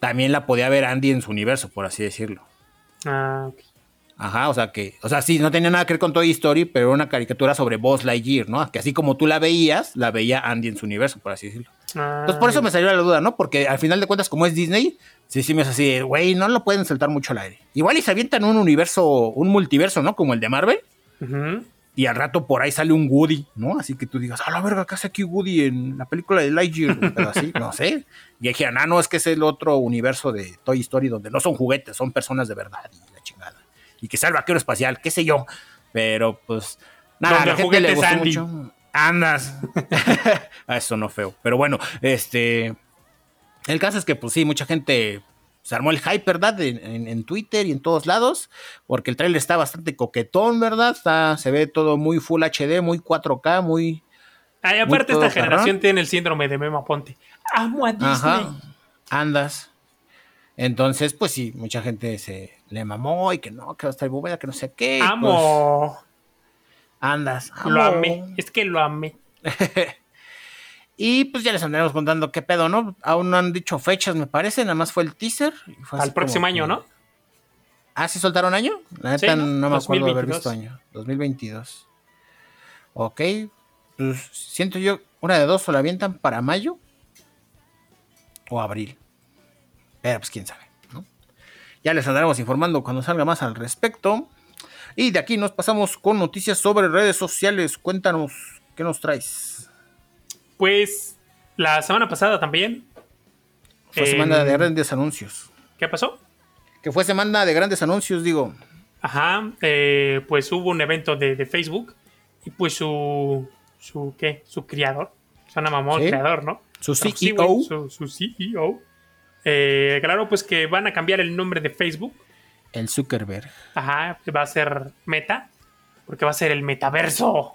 también la podía ver Andy en su universo, por así decirlo. Ah, ok. Ajá, o sea que, o sea, sí, no tenía nada que ver con Toy Story, pero era una caricatura sobre Buzz Lightyear, ¿no? Que así como tú la veías, la veía Andy en su universo, por así decirlo. Entonces por eso me salió la duda, ¿no? Porque al final de cuentas, como es Disney, sí, sí me es así, güey, no lo pueden soltar mucho al aire. Igual y se avientan un universo, un multiverso, ¿no? Como el de Marvel. Y al rato por ahí sale un Woody, ¿no? Así que tú digas, a la verga, ¿qué hace aquí Woody en la película de Lightyear? Pero así, no sé. Y dije, ah, no, es que es el otro universo de Toy Story donde no son juguetes, son personas de verdad y la chingada. Y que sea el vaquero espacial, qué sé yo. Pero pues, nada, a la gente le gustó Andy. mucho. Andas. a [laughs] eso no feo. Pero bueno, este. El caso es que, pues sí, mucha gente se armó el hype, ¿verdad? En, en- en Twitter y en todos lados, porque el trailer está bastante coquetón, ¿verdad? Está, se ve todo muy Full HD, muy 4K, muy... Ay, aparte, esta generación tiene el síndrome de Memo Ponte. Amo a Disney. Ajá, andas. Entonces, pues sí, mucha gente se le mamó y que no, que va a estar bóveda, que no sé qué. y pues, Andas. Lo amé. Es que lo amé. [laughs] Y pues ya les andaremos contando qué pedo, ¿no? Aún no han dicho fechas, me parece, nada más fue el teaser. fue Al próximo año, que- ¿no? Ah, ¿sí soltaron año? La neta Sí, ¿no? no, me acuerdo haber 2022. visto año. 2022. Ok. Pues siento yo, una de dos o la avientan para mayo o abril. Pero pues quién sabe, ¿no? Ya les andaremos informando cuando salga más al respecto. Y de aquí nos pasamos con noticias sobre redes sociales. Cuéntanos, ¿qué nos traes? Pues la semana pasada también. Fue em, semana de grandes anuncios. ¿Qué pasó? Que fue semana de grandes anuncios, digo. Ajá, eh, pues hubo un evento de, de Facebook y pues su, su, ¿qué? Su creador, suena mamón, Sí. creador, ¿no? Su CEO. güey, su, su CEO. Eh, claro, pues que van a cambiar el nombre de Facebook. El Zuckerberg. Ajá, va a ser Meta, porque va a ser el metaverso.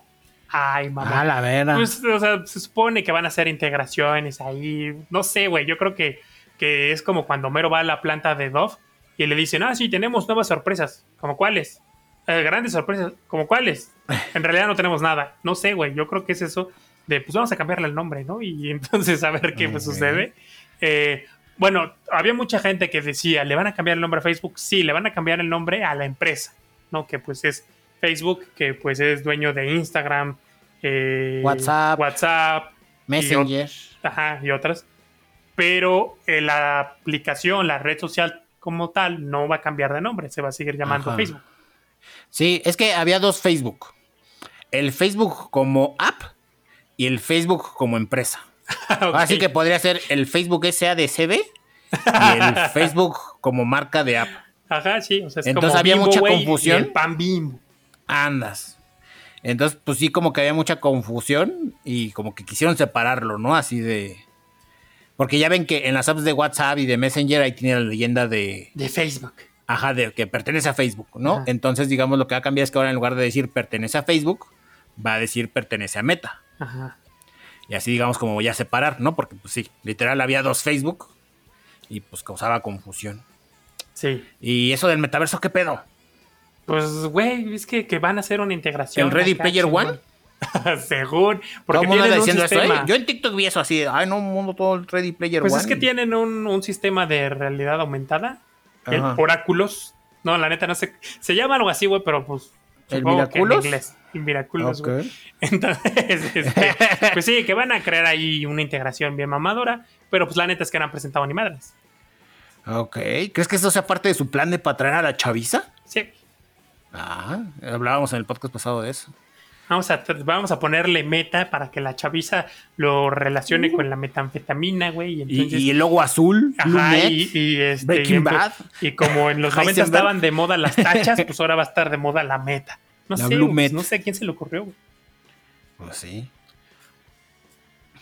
Ay, mamá. Ah, la vera. Pues, o sea, se supone que van a hacer integraciones ahí. No sé, güey. Yo creo que, que es como cuando Mero va a la planta de Dove y le dicen, ah, sí, tenemos nuevas sorpresas. ¿Como cuáles? "Eh, grandes sorpresas. ¿Como cuáles? [laughs] En realidad no tenemos nada. No sé, güey. Yo creo que es eso de, pues vamos a cambiarle el nombre, ¿no? Y [laughs] entonces a ver qué pues, Ok. sucede. Eh, bueno, había mucha gente que decía, ¿le van a cambiar el nombre a Facebook? Sí, le van a cambiar el nombre a la empresa, ¿no? Que pues es Facebook, que pues es dueño de Instagram, eh, WhatsApp. WhatsApp, Messenger. ajá, y otras. Pero eh, la aplicación, la red social como tal, no va a cambiar de nombre, se va a seguir llamando Ajá. Facebook. Sí, es que había dos Facebook. El Facebook como app y el Facebook como empresa. [laughs] Así que podría ser el Facebook SADCB y el [laughs] Facebook como marca de app. Ajá, sí, o sea, es Entonces como había Bimbo, mucha confusión. y el pan bimbo. Andas. Entonces, pues sí, como que había mucha confusión y como que quisieron separarlo, ¿no? Así de... Porque ya ven que en las apps de WhatsApp y de Messenger ahí tiene la leyenda de... De Facebook. Ajá, de que pertenece a Facebook, ¿no? Ajá. Entonces, digamos, lo que va a cambiar es que ahora en lugar de decir pertenece a Facebook, va a decir pertenece a Meta. Ajá. Y así, digamos, como ya separar, ¿no? Porque, pues sí, literal había dos Facebook y pues causaba confusión. Sí. ¿Y eso del metaverso qué pedo? Pues, güey, es que, que van a hacer una integración. ¿El Ready Player. One? [laughs] Según. Porque mundo tienen un diciendo eso, sistema. ¿eh? Yo en TikTok vi eso así, de, ay, no, mundo todo el Ready Player Pues One. es que tienen un, un sistema de realidad aumentada. El. Oráculos. No, la neta no sé. Se llama algo así, güey, pero pues. ¿El que en Miraculous? inglés. El Miraculous, Ok. güey. [laughs] Entonces, este, [laughs] pues sí, que van a crear ahí una integración bien mamadora. Pero pues la neta es que no han presentado ni madres. Ok, ¿crees que eso sea parte de su plan de para traer a la chaviza? Sí. Ah, hablábamos en el podcast pasado de eso. Vamos a, vamos a ponerle meta para que la chaviza lo relacione con la metanfetamina, güey. Y. Y, entonces, y el logo azul, Ajá, y, y, este, Breaking Bad, y como en los 90 Heisenberg. estaban de moda las tachas, pues ahora va a estar de moda la meta. No La sé, Blue Met. no sé a quién se le ocurrió. güey. Pues sí.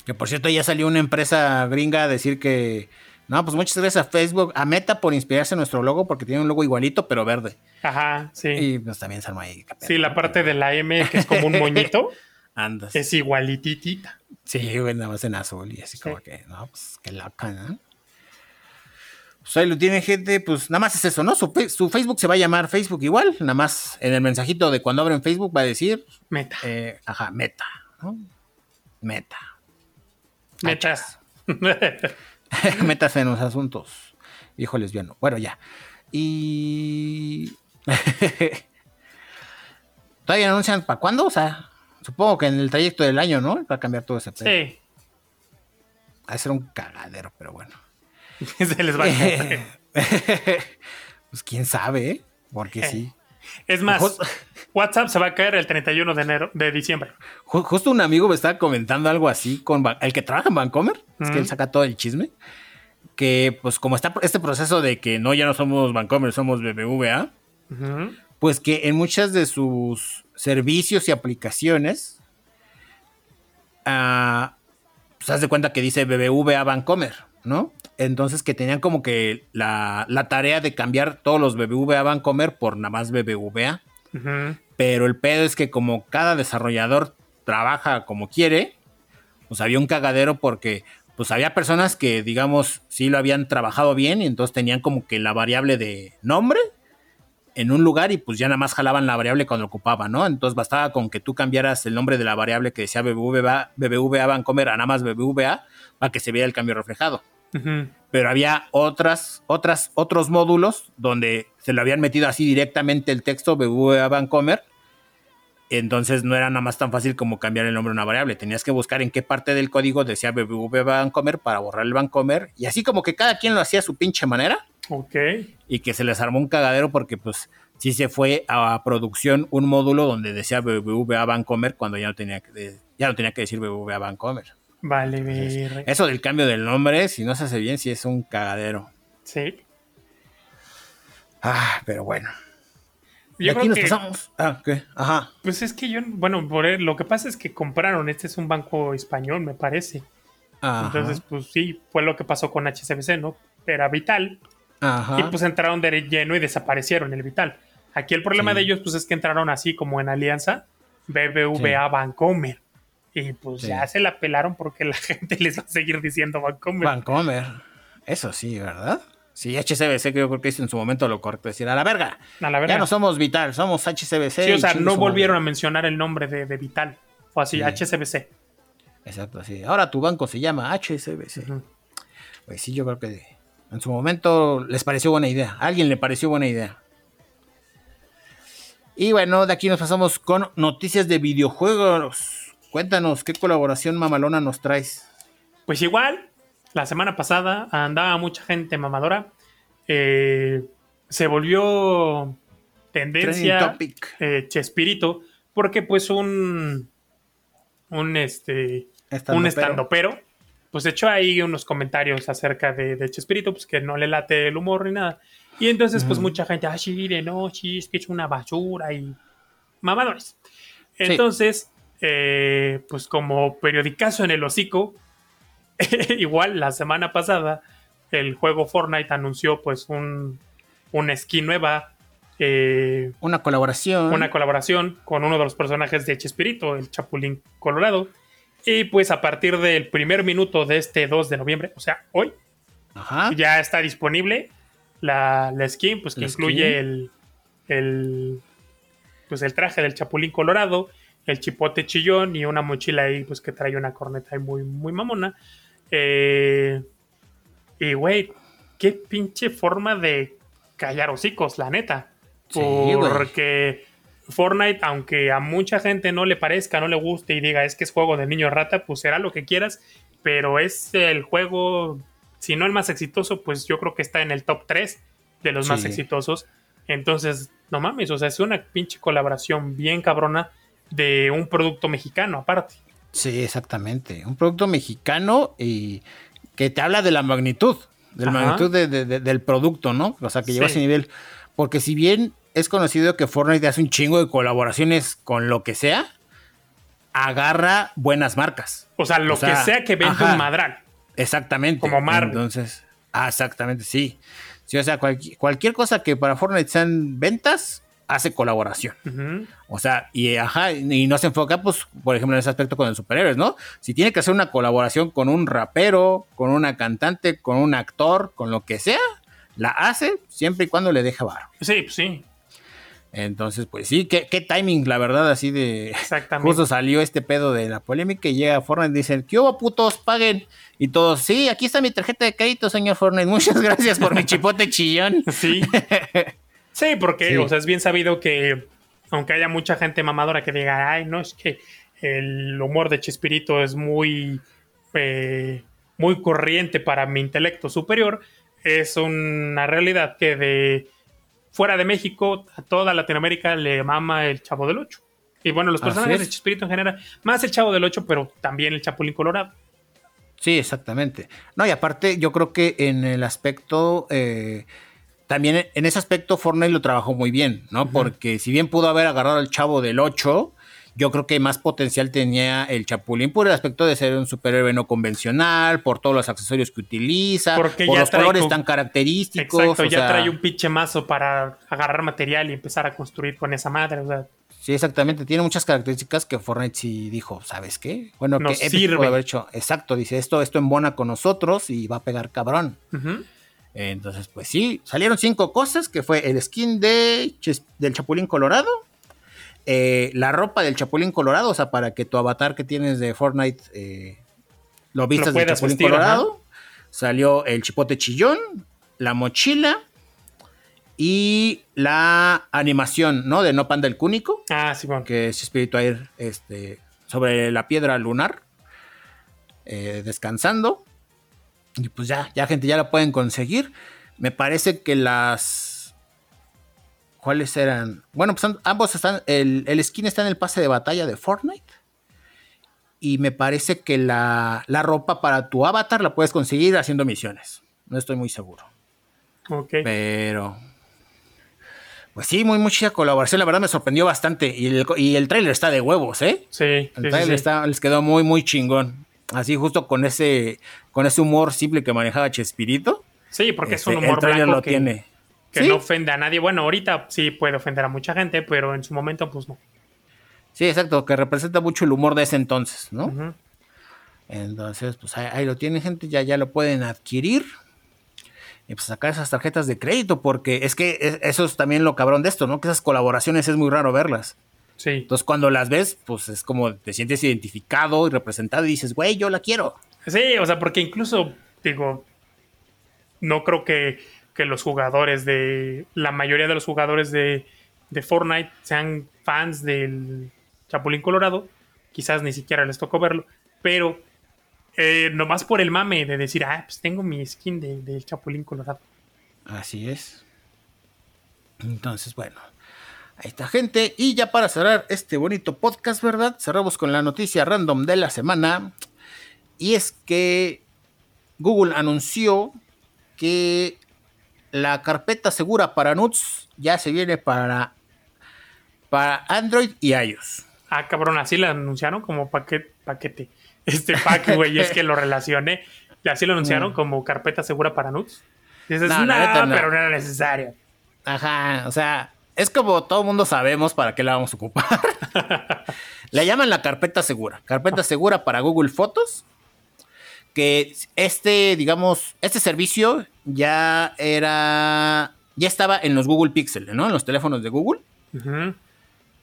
Que por cierto, ya salió una empresa gringa a decir que. No, pues muchas gracias a Facebook, a Meta por inspirarse en nuestro logo, porque tiene un logo igualito, pero verde. Ajá, sí. Y pues también se armó ahí. sí, la parte de la M que es como un [laughs] moñito Andas. es igualititita. Sí, güey, nada más en azul y así Sí. como que, no, pues qué loca, ¿no? Pues ahí lo tienen, gente, pues nada más es eso, ¿no? Su Facebook se va a llamar Facebook igual, nada más en el mensajito de cuando abren Facebook va a decir, Meta. eh, ajá, Meta, ¿no? Meta. Metas. [laughs] [laughs] Metas en los asuntos. Hijo lesbiano. Bueno, ya. Y. [laughs] Todavía anuncian para cuándo, o sea, supongo que en el trayecto del año, ¿no? Va a cambiar todo ese pedo. Sí. Va a ser un cagadero, pero bueno. [laughs] Se les va a Pues quién sabe, ¿eh? Porque sí. Es más, [laughs] WhatsApp se va a caer el 31 de enero, de diciembre. Justo un amigo me estaba comentando algo así con el que trabaja en Vancomer, es que él saca todo el chisme. Que pues como está este proceso de que no, ya no somos Vancomer, somos BBVA, pues que en muchas de sus servicios y aplicaciones, uh, pues haz de cuenta que dice BBVA Vancomer, ¿no? Entonces que tenían como que la, tarea de cambiar todos los BBVA Vancomer por nada más BBVA. Pero el pedo es que como cada desarrollador trabaja como quiere, pues había un cagadero porque pues había personas que digamos sí lo habían trabajado bien y entonces tenían como que la variable de nombre en un lugar y pues ya nada más jalaban la variable cuando ocupaban, ¿no? Entonces bastaba con que tú cambiaras el nombre de la variable que decía BBVA, BBVA Vancomer a nada más BBVA para que se vea el cambio reflejado. Pero había otras, otras, otros módulos donde se lo habían metido así directamente el texto BBVA Vancomer. Entonces no era nada más tan fácil como cambiar el nombre de una variable. Tenías que buscar en qué parte del código decía BBVA Vancomer para borrar el Vancomer. Y así como que cada quien lo hacía a su pinche manera. Ok. Y que se les armó un cagadero porque pues sí se fue a producción un módulo donde decía BBVA Vancomer cuando ya no tenía que, ya no tenía que decir BBVA Vancomer. Vale, ver. Eso del cambio del nombre, si no se hace bien, sí es un cagadero. Sí. Ah, pero bueno. Yo aquí nos pasamos. Ah, ¿qué? Ajá. Pues es que yo, bueno, por, lo que pasa es que compraron, este es un banco español, me parece. Entonces, pues sí, fue lo que pasó con HSBC, ¿no? Era Vital. Ajá. Y pues entraron de lleno y desaparecieron el Vital. Aquí el problema de ellos, pues es que entraron así como en alianza BBVA Bancomer. Y pues ya se la pelaron porque la [laughs] gente les va a seguir diciendo Vancomer. Vancomer. Eso sí, ¿verdad? Sí, HCBC creo que en su momento lo correcto decir a la verga. A la verga. Ya no somos Vital, somos HCBC. Sí, o sea, no volvieron a mencionar el nombre de, Vital. Fue así, HCBC. Exacto, así. Ahora tu banco se llama HCBC. Pues sí, yo creo que en su momento les pareció buena idea. A alguien le pareció buena idea. Y bueno, de aquí nos pasamos con noticias de videojuegos. Cuéntanos, ¿qué colaboración mamalona nos traes? Pues igual, la semana pasada andaba mucha gente mamadora. Eh, se volvió tendencia eh, Chespirito, porque pues un un este un estando pero pues echó ahí unos comentarios acerca de, Chespirito, pues que no le late el humor ni nada. Y entonces, pues mucha gente, ah, sí, de no, sí, es que es una basura y mamadores. Entonces, eh, pues como periodicazo en el hocico, [laughs] igual la semana pasada el juego Fortnite anunció pues un, una skin nueva. Eh, una colaboración. Una colaboración con uno de los personajes de Chespirito, el Chapulín Colorado. Y pues a partir del primer minuto de este 2 de noviembre, o sea, hoy, ya está disponible la, skin, pues que incluye el, el, pues el traje del Chapulín Colorado, el chipote chillón y una mochila ahí, pues que trae una corneta ahí muy, muy mamona. Eh, y, güey, qué pinche forma de callar hocicos, la neta. Porque Fortnite, aunque a mucha gente no le parezca, no le guste y diga es que es juego de niño rata, pues será lo que quieras, pero es el juego, si no el más exitoso, pues yo creo que está en el top 3 de los más exitosos. Entonces, no mames, o sea, es una pinche colaboración bien cabrona de un producto mexicano aparte. Sí, exactamente. Un producto mexicano y que te habla de la magnitud, de la magnitud del producto, ¿no? O sea, que lleva ese nivel. Porque si bien es conocido que Fortnite hace un chingo de colaboraciones con lo que sea, agarra buenas marcas. O sea, lo que sea que venda un madral. Exactamente. Como Marvel. Entonces, ah, exactamente, sí. Sí, o sea, cualquier cosa que para Fortnite sean ventas, hace colaboración. O sea, y ajá, y no se enfoca, pues, por ejemplo, en ese aspecto con los superhéroes, ¿no? Si tiene que hacer una colaboración con un rapero, con una cantante, con un actor, con lo que sea, la hace siempre y cuando le deje varo. Sí, pues sí. Entonces, pues sí, qué, qué timing, la verdad, así de... Exactamente. Justo salió este pedo de la polémica y llega Fortnite y dicen, ¿qué hubo putos? Paguen. Y todos, sí, aquí está mi tarjeta de crédito, señor Fortnite. [laughs] Muchas gracias por mi chipote chillón. Sí. [laughs] Sí, porque, Sí. o sea, es bien sabido que, aunque haya mucha gente mamadora que diga, ay, no, es que el humor de Chespirito es muy, eh, muy corriente para mi intelecto superior, es una realidad que de fuera de México a toda Latinoamérica le mama el Chavo del Ocho. Y bueno, los personajes es. de Chespirito en general, más el Chavo del Ocho, pero también el Chapulín Colorado. Sí, exactamente. No, y aparte, yo creo que en el aspecto, eh, también en ese aspecto Fortnite lo trabajó muy bien, ¿no? Porque si bien pudo haber agarrado al chavo del 8, yo creo que más potencial tenía el Chapulín por el aspecto de ser un superhéroe no convencional, por todos los accesorios que utiliza, Porque por ya los trae colores tan característicos. Exacto, ya sea, trae un pinche mazo para agarrar material y empezar a construir con esa madre. O sea, Sí, exactamente. Tiene muchas características que Fortnite sí dijo, ¿sabes qué? Bueno, Nos que Epic sirve. pudo haber hecho. Exacto, dice, esto, esto embona con nosotros y va a pegar cabrón. Entonces, pues sí, salieron cinco cosas, que fue el skin de, del Chapulín Colorado, eh, la ropa del Chapulín Colorado, o sea, para que tu avatar que tienes de Fortnite eh, lo vistas del Chapulín vestir, Colorado. Salió el chipote chillón, la mochila y la animación, ¿no? De No Panda el Cúnico, Ah, sí, bueno. que es espíritu air este, sobre la piedra lunar, eh, descansando. Y pues ya, ya gente, ya la pueden conseguir. Me parece que las... ¿Cuáles eran? Bueno, pues ambos están... El, el skin está en el pase de batalla de Fortnite. Y me parece que la, la ropa para tu avatar la puedes conseguir haciendo misiones. No estoy muy seguro. Ok. Pero. Pues sí, muy mucha colaboración. La verdad me sorprendió bastante. Y el, y el tráiler está de huevos, ¿eh? Sí, El sí, sí. está- les quedó muy, muy chingón. Así justo con ese, con ese humor simple que manejaba Chespirito. Sí, porque es Este, un humor el blanco lo que, tiene. que Sí. no ofende a nadie. Bueno, ahorita sí puede ofender a mucha gente, pero en su momento, pues no. Sí, exacto, que representa mucho el humor de ese entonces, ¿no? Entonces, pues ahí, ahí lo tienen, gente, ya, ya lo pueden adquirir. Y pues sacar esas tarjetas de crédito, porque es que es- eso es también lo cabrón de esto, ¿no? Que esas colaboraciones es muy raro verlas. Sí. Entonces, cuando las ves, pues es como te sientes identificado y representado y dices, güey, yo la quiero. Sí, o sea, porque incluso, digo, no creo que, que los jugadores de. La mayoría de los jugadores de, de Fortnite sean fans del Chapulín Colorado. Quizás ni siquiera les tocó verlo. Pero eh, nomás por el mame de decir, ah, pues tengo mi skin de- del Chapulín Colorado. Así es. Entonces, bueno, ahí está, gente. Y ya para cerrar este bonito podcast, ¿verdad? Cerramos con la noticia random de la semana. Y es que Google anunció que la carpeta segura para nuts ya se viene para, para Android y iOS. Ah, cabrón, así lo anunciaron como paquete. paquete. [laughs] Este pack, güey, es que lo relacioné. Y así lo anunciaron como carpeta segura para nudes. Dices, No, no, la neta, no". pero no era necesario. Ajá, o sea, es como todo mundo sabemos para qué la vamos a ocupar. [laughs] la llaman la carpeta segura. Carpeta segura para Google Fotos. Que este, digamos, este servicio ya era, ya estaba en los Google Pixel, ¿no? En los teléfonos de Google.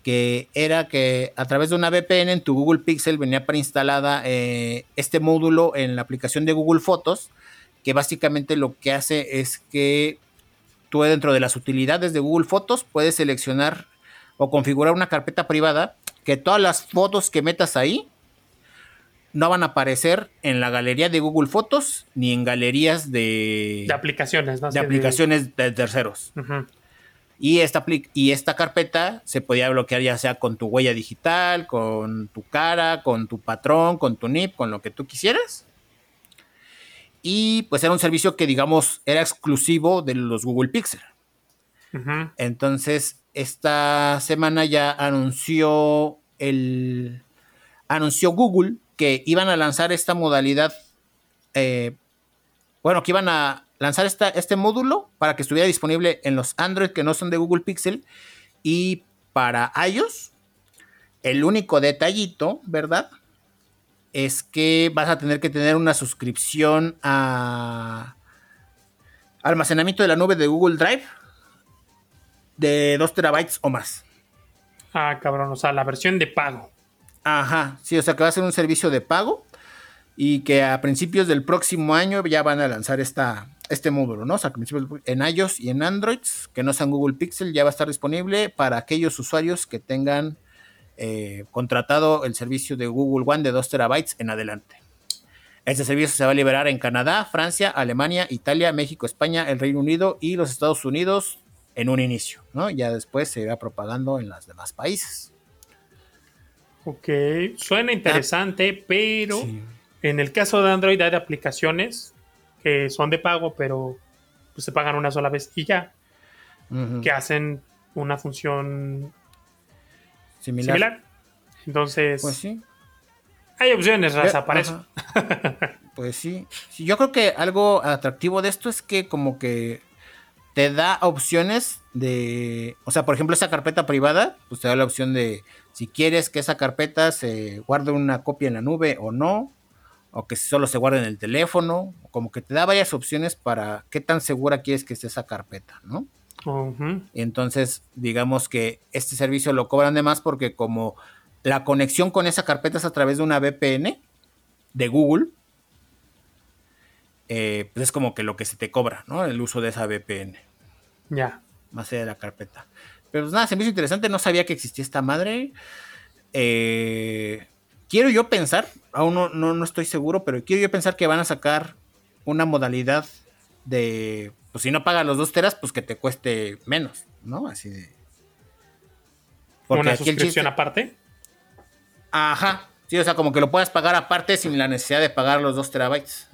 Que era que a través de una VPN en tu Google Pixel venía preinstalada eh, este módulo en la aplicación de Google Fotos. Que básicamente lo que hace es que tú dentro de las utilidades de Google Fotos puedes seleccionar o configurar una carpeta privada que todas las fotos que metas ahí no van a aparecer en la galería de Google Fotos ni en galerías de, De aplicaciones, ¿no? de aplicaciones de terceros. Y esta, y esta carpeta se podía bloquear ya sea con tu huella digital, con tu cara, con tu patrón, con tu NIP, con lo que tú quisieras. Y pues era un servicio que digamos era exclusivo de los Google Pixel. Entonces, esta semana ya anunció el anunció Google que iban a lanzar esta modalidad. eh, bueno, que iban a lanzar esta, este módulo para que estuviera disponible en los Android que no son de Google Pixel y para iOS. El único detallito, ¿verdad? Es que vas a tener que tener una suscripción a almacenamiento de la nube de Google Drive de 2 terabytes o más. Ah, cabrón, o sea, la versión de pago. Ajá, sí, o sea que va a ser un servicio de pago y que a principios del próximo año ya van a lanzar esta, este módulo, ¿no? O sea, en iOS y en Android, que no sean Google Pixel, ya va a estar disponible para aquellos usuarios que tengan eh, contratado el servicio de Google One de 2 terabytes en adelante. Este servicio se va a liberar en Canadá, Francia, Alemania, Italia, México, España, el Reino Unido y los Estados Unidos en un inicio, ¿no? Ya después se irá propagando en los demás países. Ok, suena interesante, pero en el caso de Android hay aplicaciones que son de pago, pero pues, se pagan una sola vez y ya, que hacen una función similar. Entonces, pues sí. Hay opciones, raza, para eso. [laughs] pues sí. Yo creo que algo atractivo de esto es que como que te da opciones de, o sea, por ejemplo, esa carpeta privada, pues te da la opción de si quieres que esa carpeta se guarde una copia en la nube o no, o que solo se guarde en el teléfono, como que te da varias opciones para qué tan segura quieres que esté esa carpeta, ¿no? Y entonces, digamos que este servicio lo cobran de más porque como la conexión con esa carpeta es a través de una VPN de Google, eh, pues es como que lo que se te cobra, ¿no? El uso de esa VPN. Ya. Más allá de la carpeta. Pero pues nada, se me hizo interesante, no sabía que existía esta madre. Eh, quiero yo pensar, aún no, no, estoy seguro, pero quiero yo pensar que van a sacar una modalidad de, pues si no pagas los dos teras, pues que te cueste menos, ¿no? Así de... ¿Una suscripción aparte? Ajá, sí, o sea, como que lo puedas pagar aparte sin la necesidad de pagar los dos terabytes.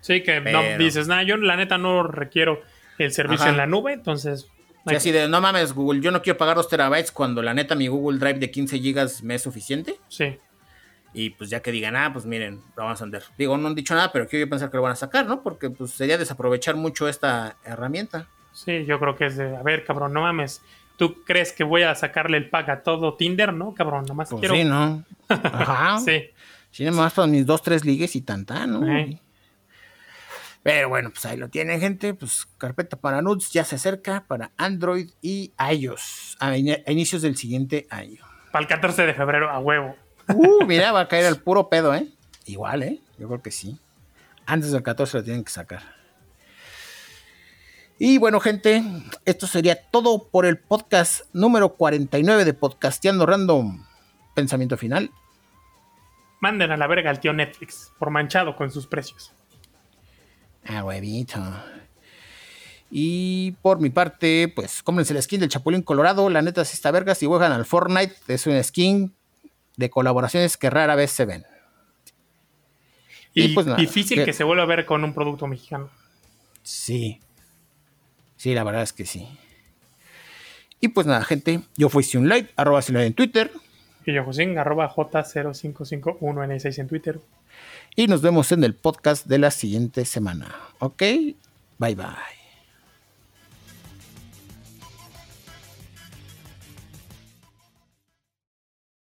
Sí, que no dices, nada, yo la neta no requiero el servicio en la nube, entonces... Sí, así de, no mames, Google, yo no quiero pagar dos terabytes cuando la neta mi Google Drive de 15 gigas me es suficiente. Sí. Y pues ya que digan, ah, pues miren, lo vamos a vender. Digo, no han dicho nada, pero quiero pensar que lo van a sacar, ¿no? Porque pues sería desaprovechar mucho esta herramienta. Sí, yo creo que es de, a ver, cabrón, no mames. ¿Tú crees que voy a sacarle el paga a todo Tinder, no, cabrón? Nomás pues quiero. Sí, ¿no? [laughs] Ajá. sí. Sí, nomás para mis dos, tres ligues y tanta, ¿no? Pero bueno, pues ahí lo tienen, gente. Pues carpeta para nudes ya se acerca para Android y iOS a, inicios del siguiente año. Para el 14 de febrero, a huevo. Uh, mira, va a caer el puro pedo, ¿eh? Igual, ¿eh? Yo creo que sí. Antes del 14 lo tienen que sacar. Y bueno, gente, esto sería todo por el podcast número 49 de Podcasteando Random. Pensamiento final. Manden a la verga al tío Netflix por manchado con sus precios. Ah, huevito. Y por mi parte, pues cómprense la skin del Chapulín Colorado. La neta, si está verga, si juegan al Fortnite, es una skin de colaboraciones que rara vez se ven. Y, pues difícil que, se vuelva a ver con un producto mexicano. Sí. Sí, la verdad es que sí. Y pues nada, gente, yo fui Light, arroba en Twitter. Y yo Josín, arroba J0551N6 en Twitter. Y nos vemos en el podcast de la siguiente semana. ¿Ok? Bye bye.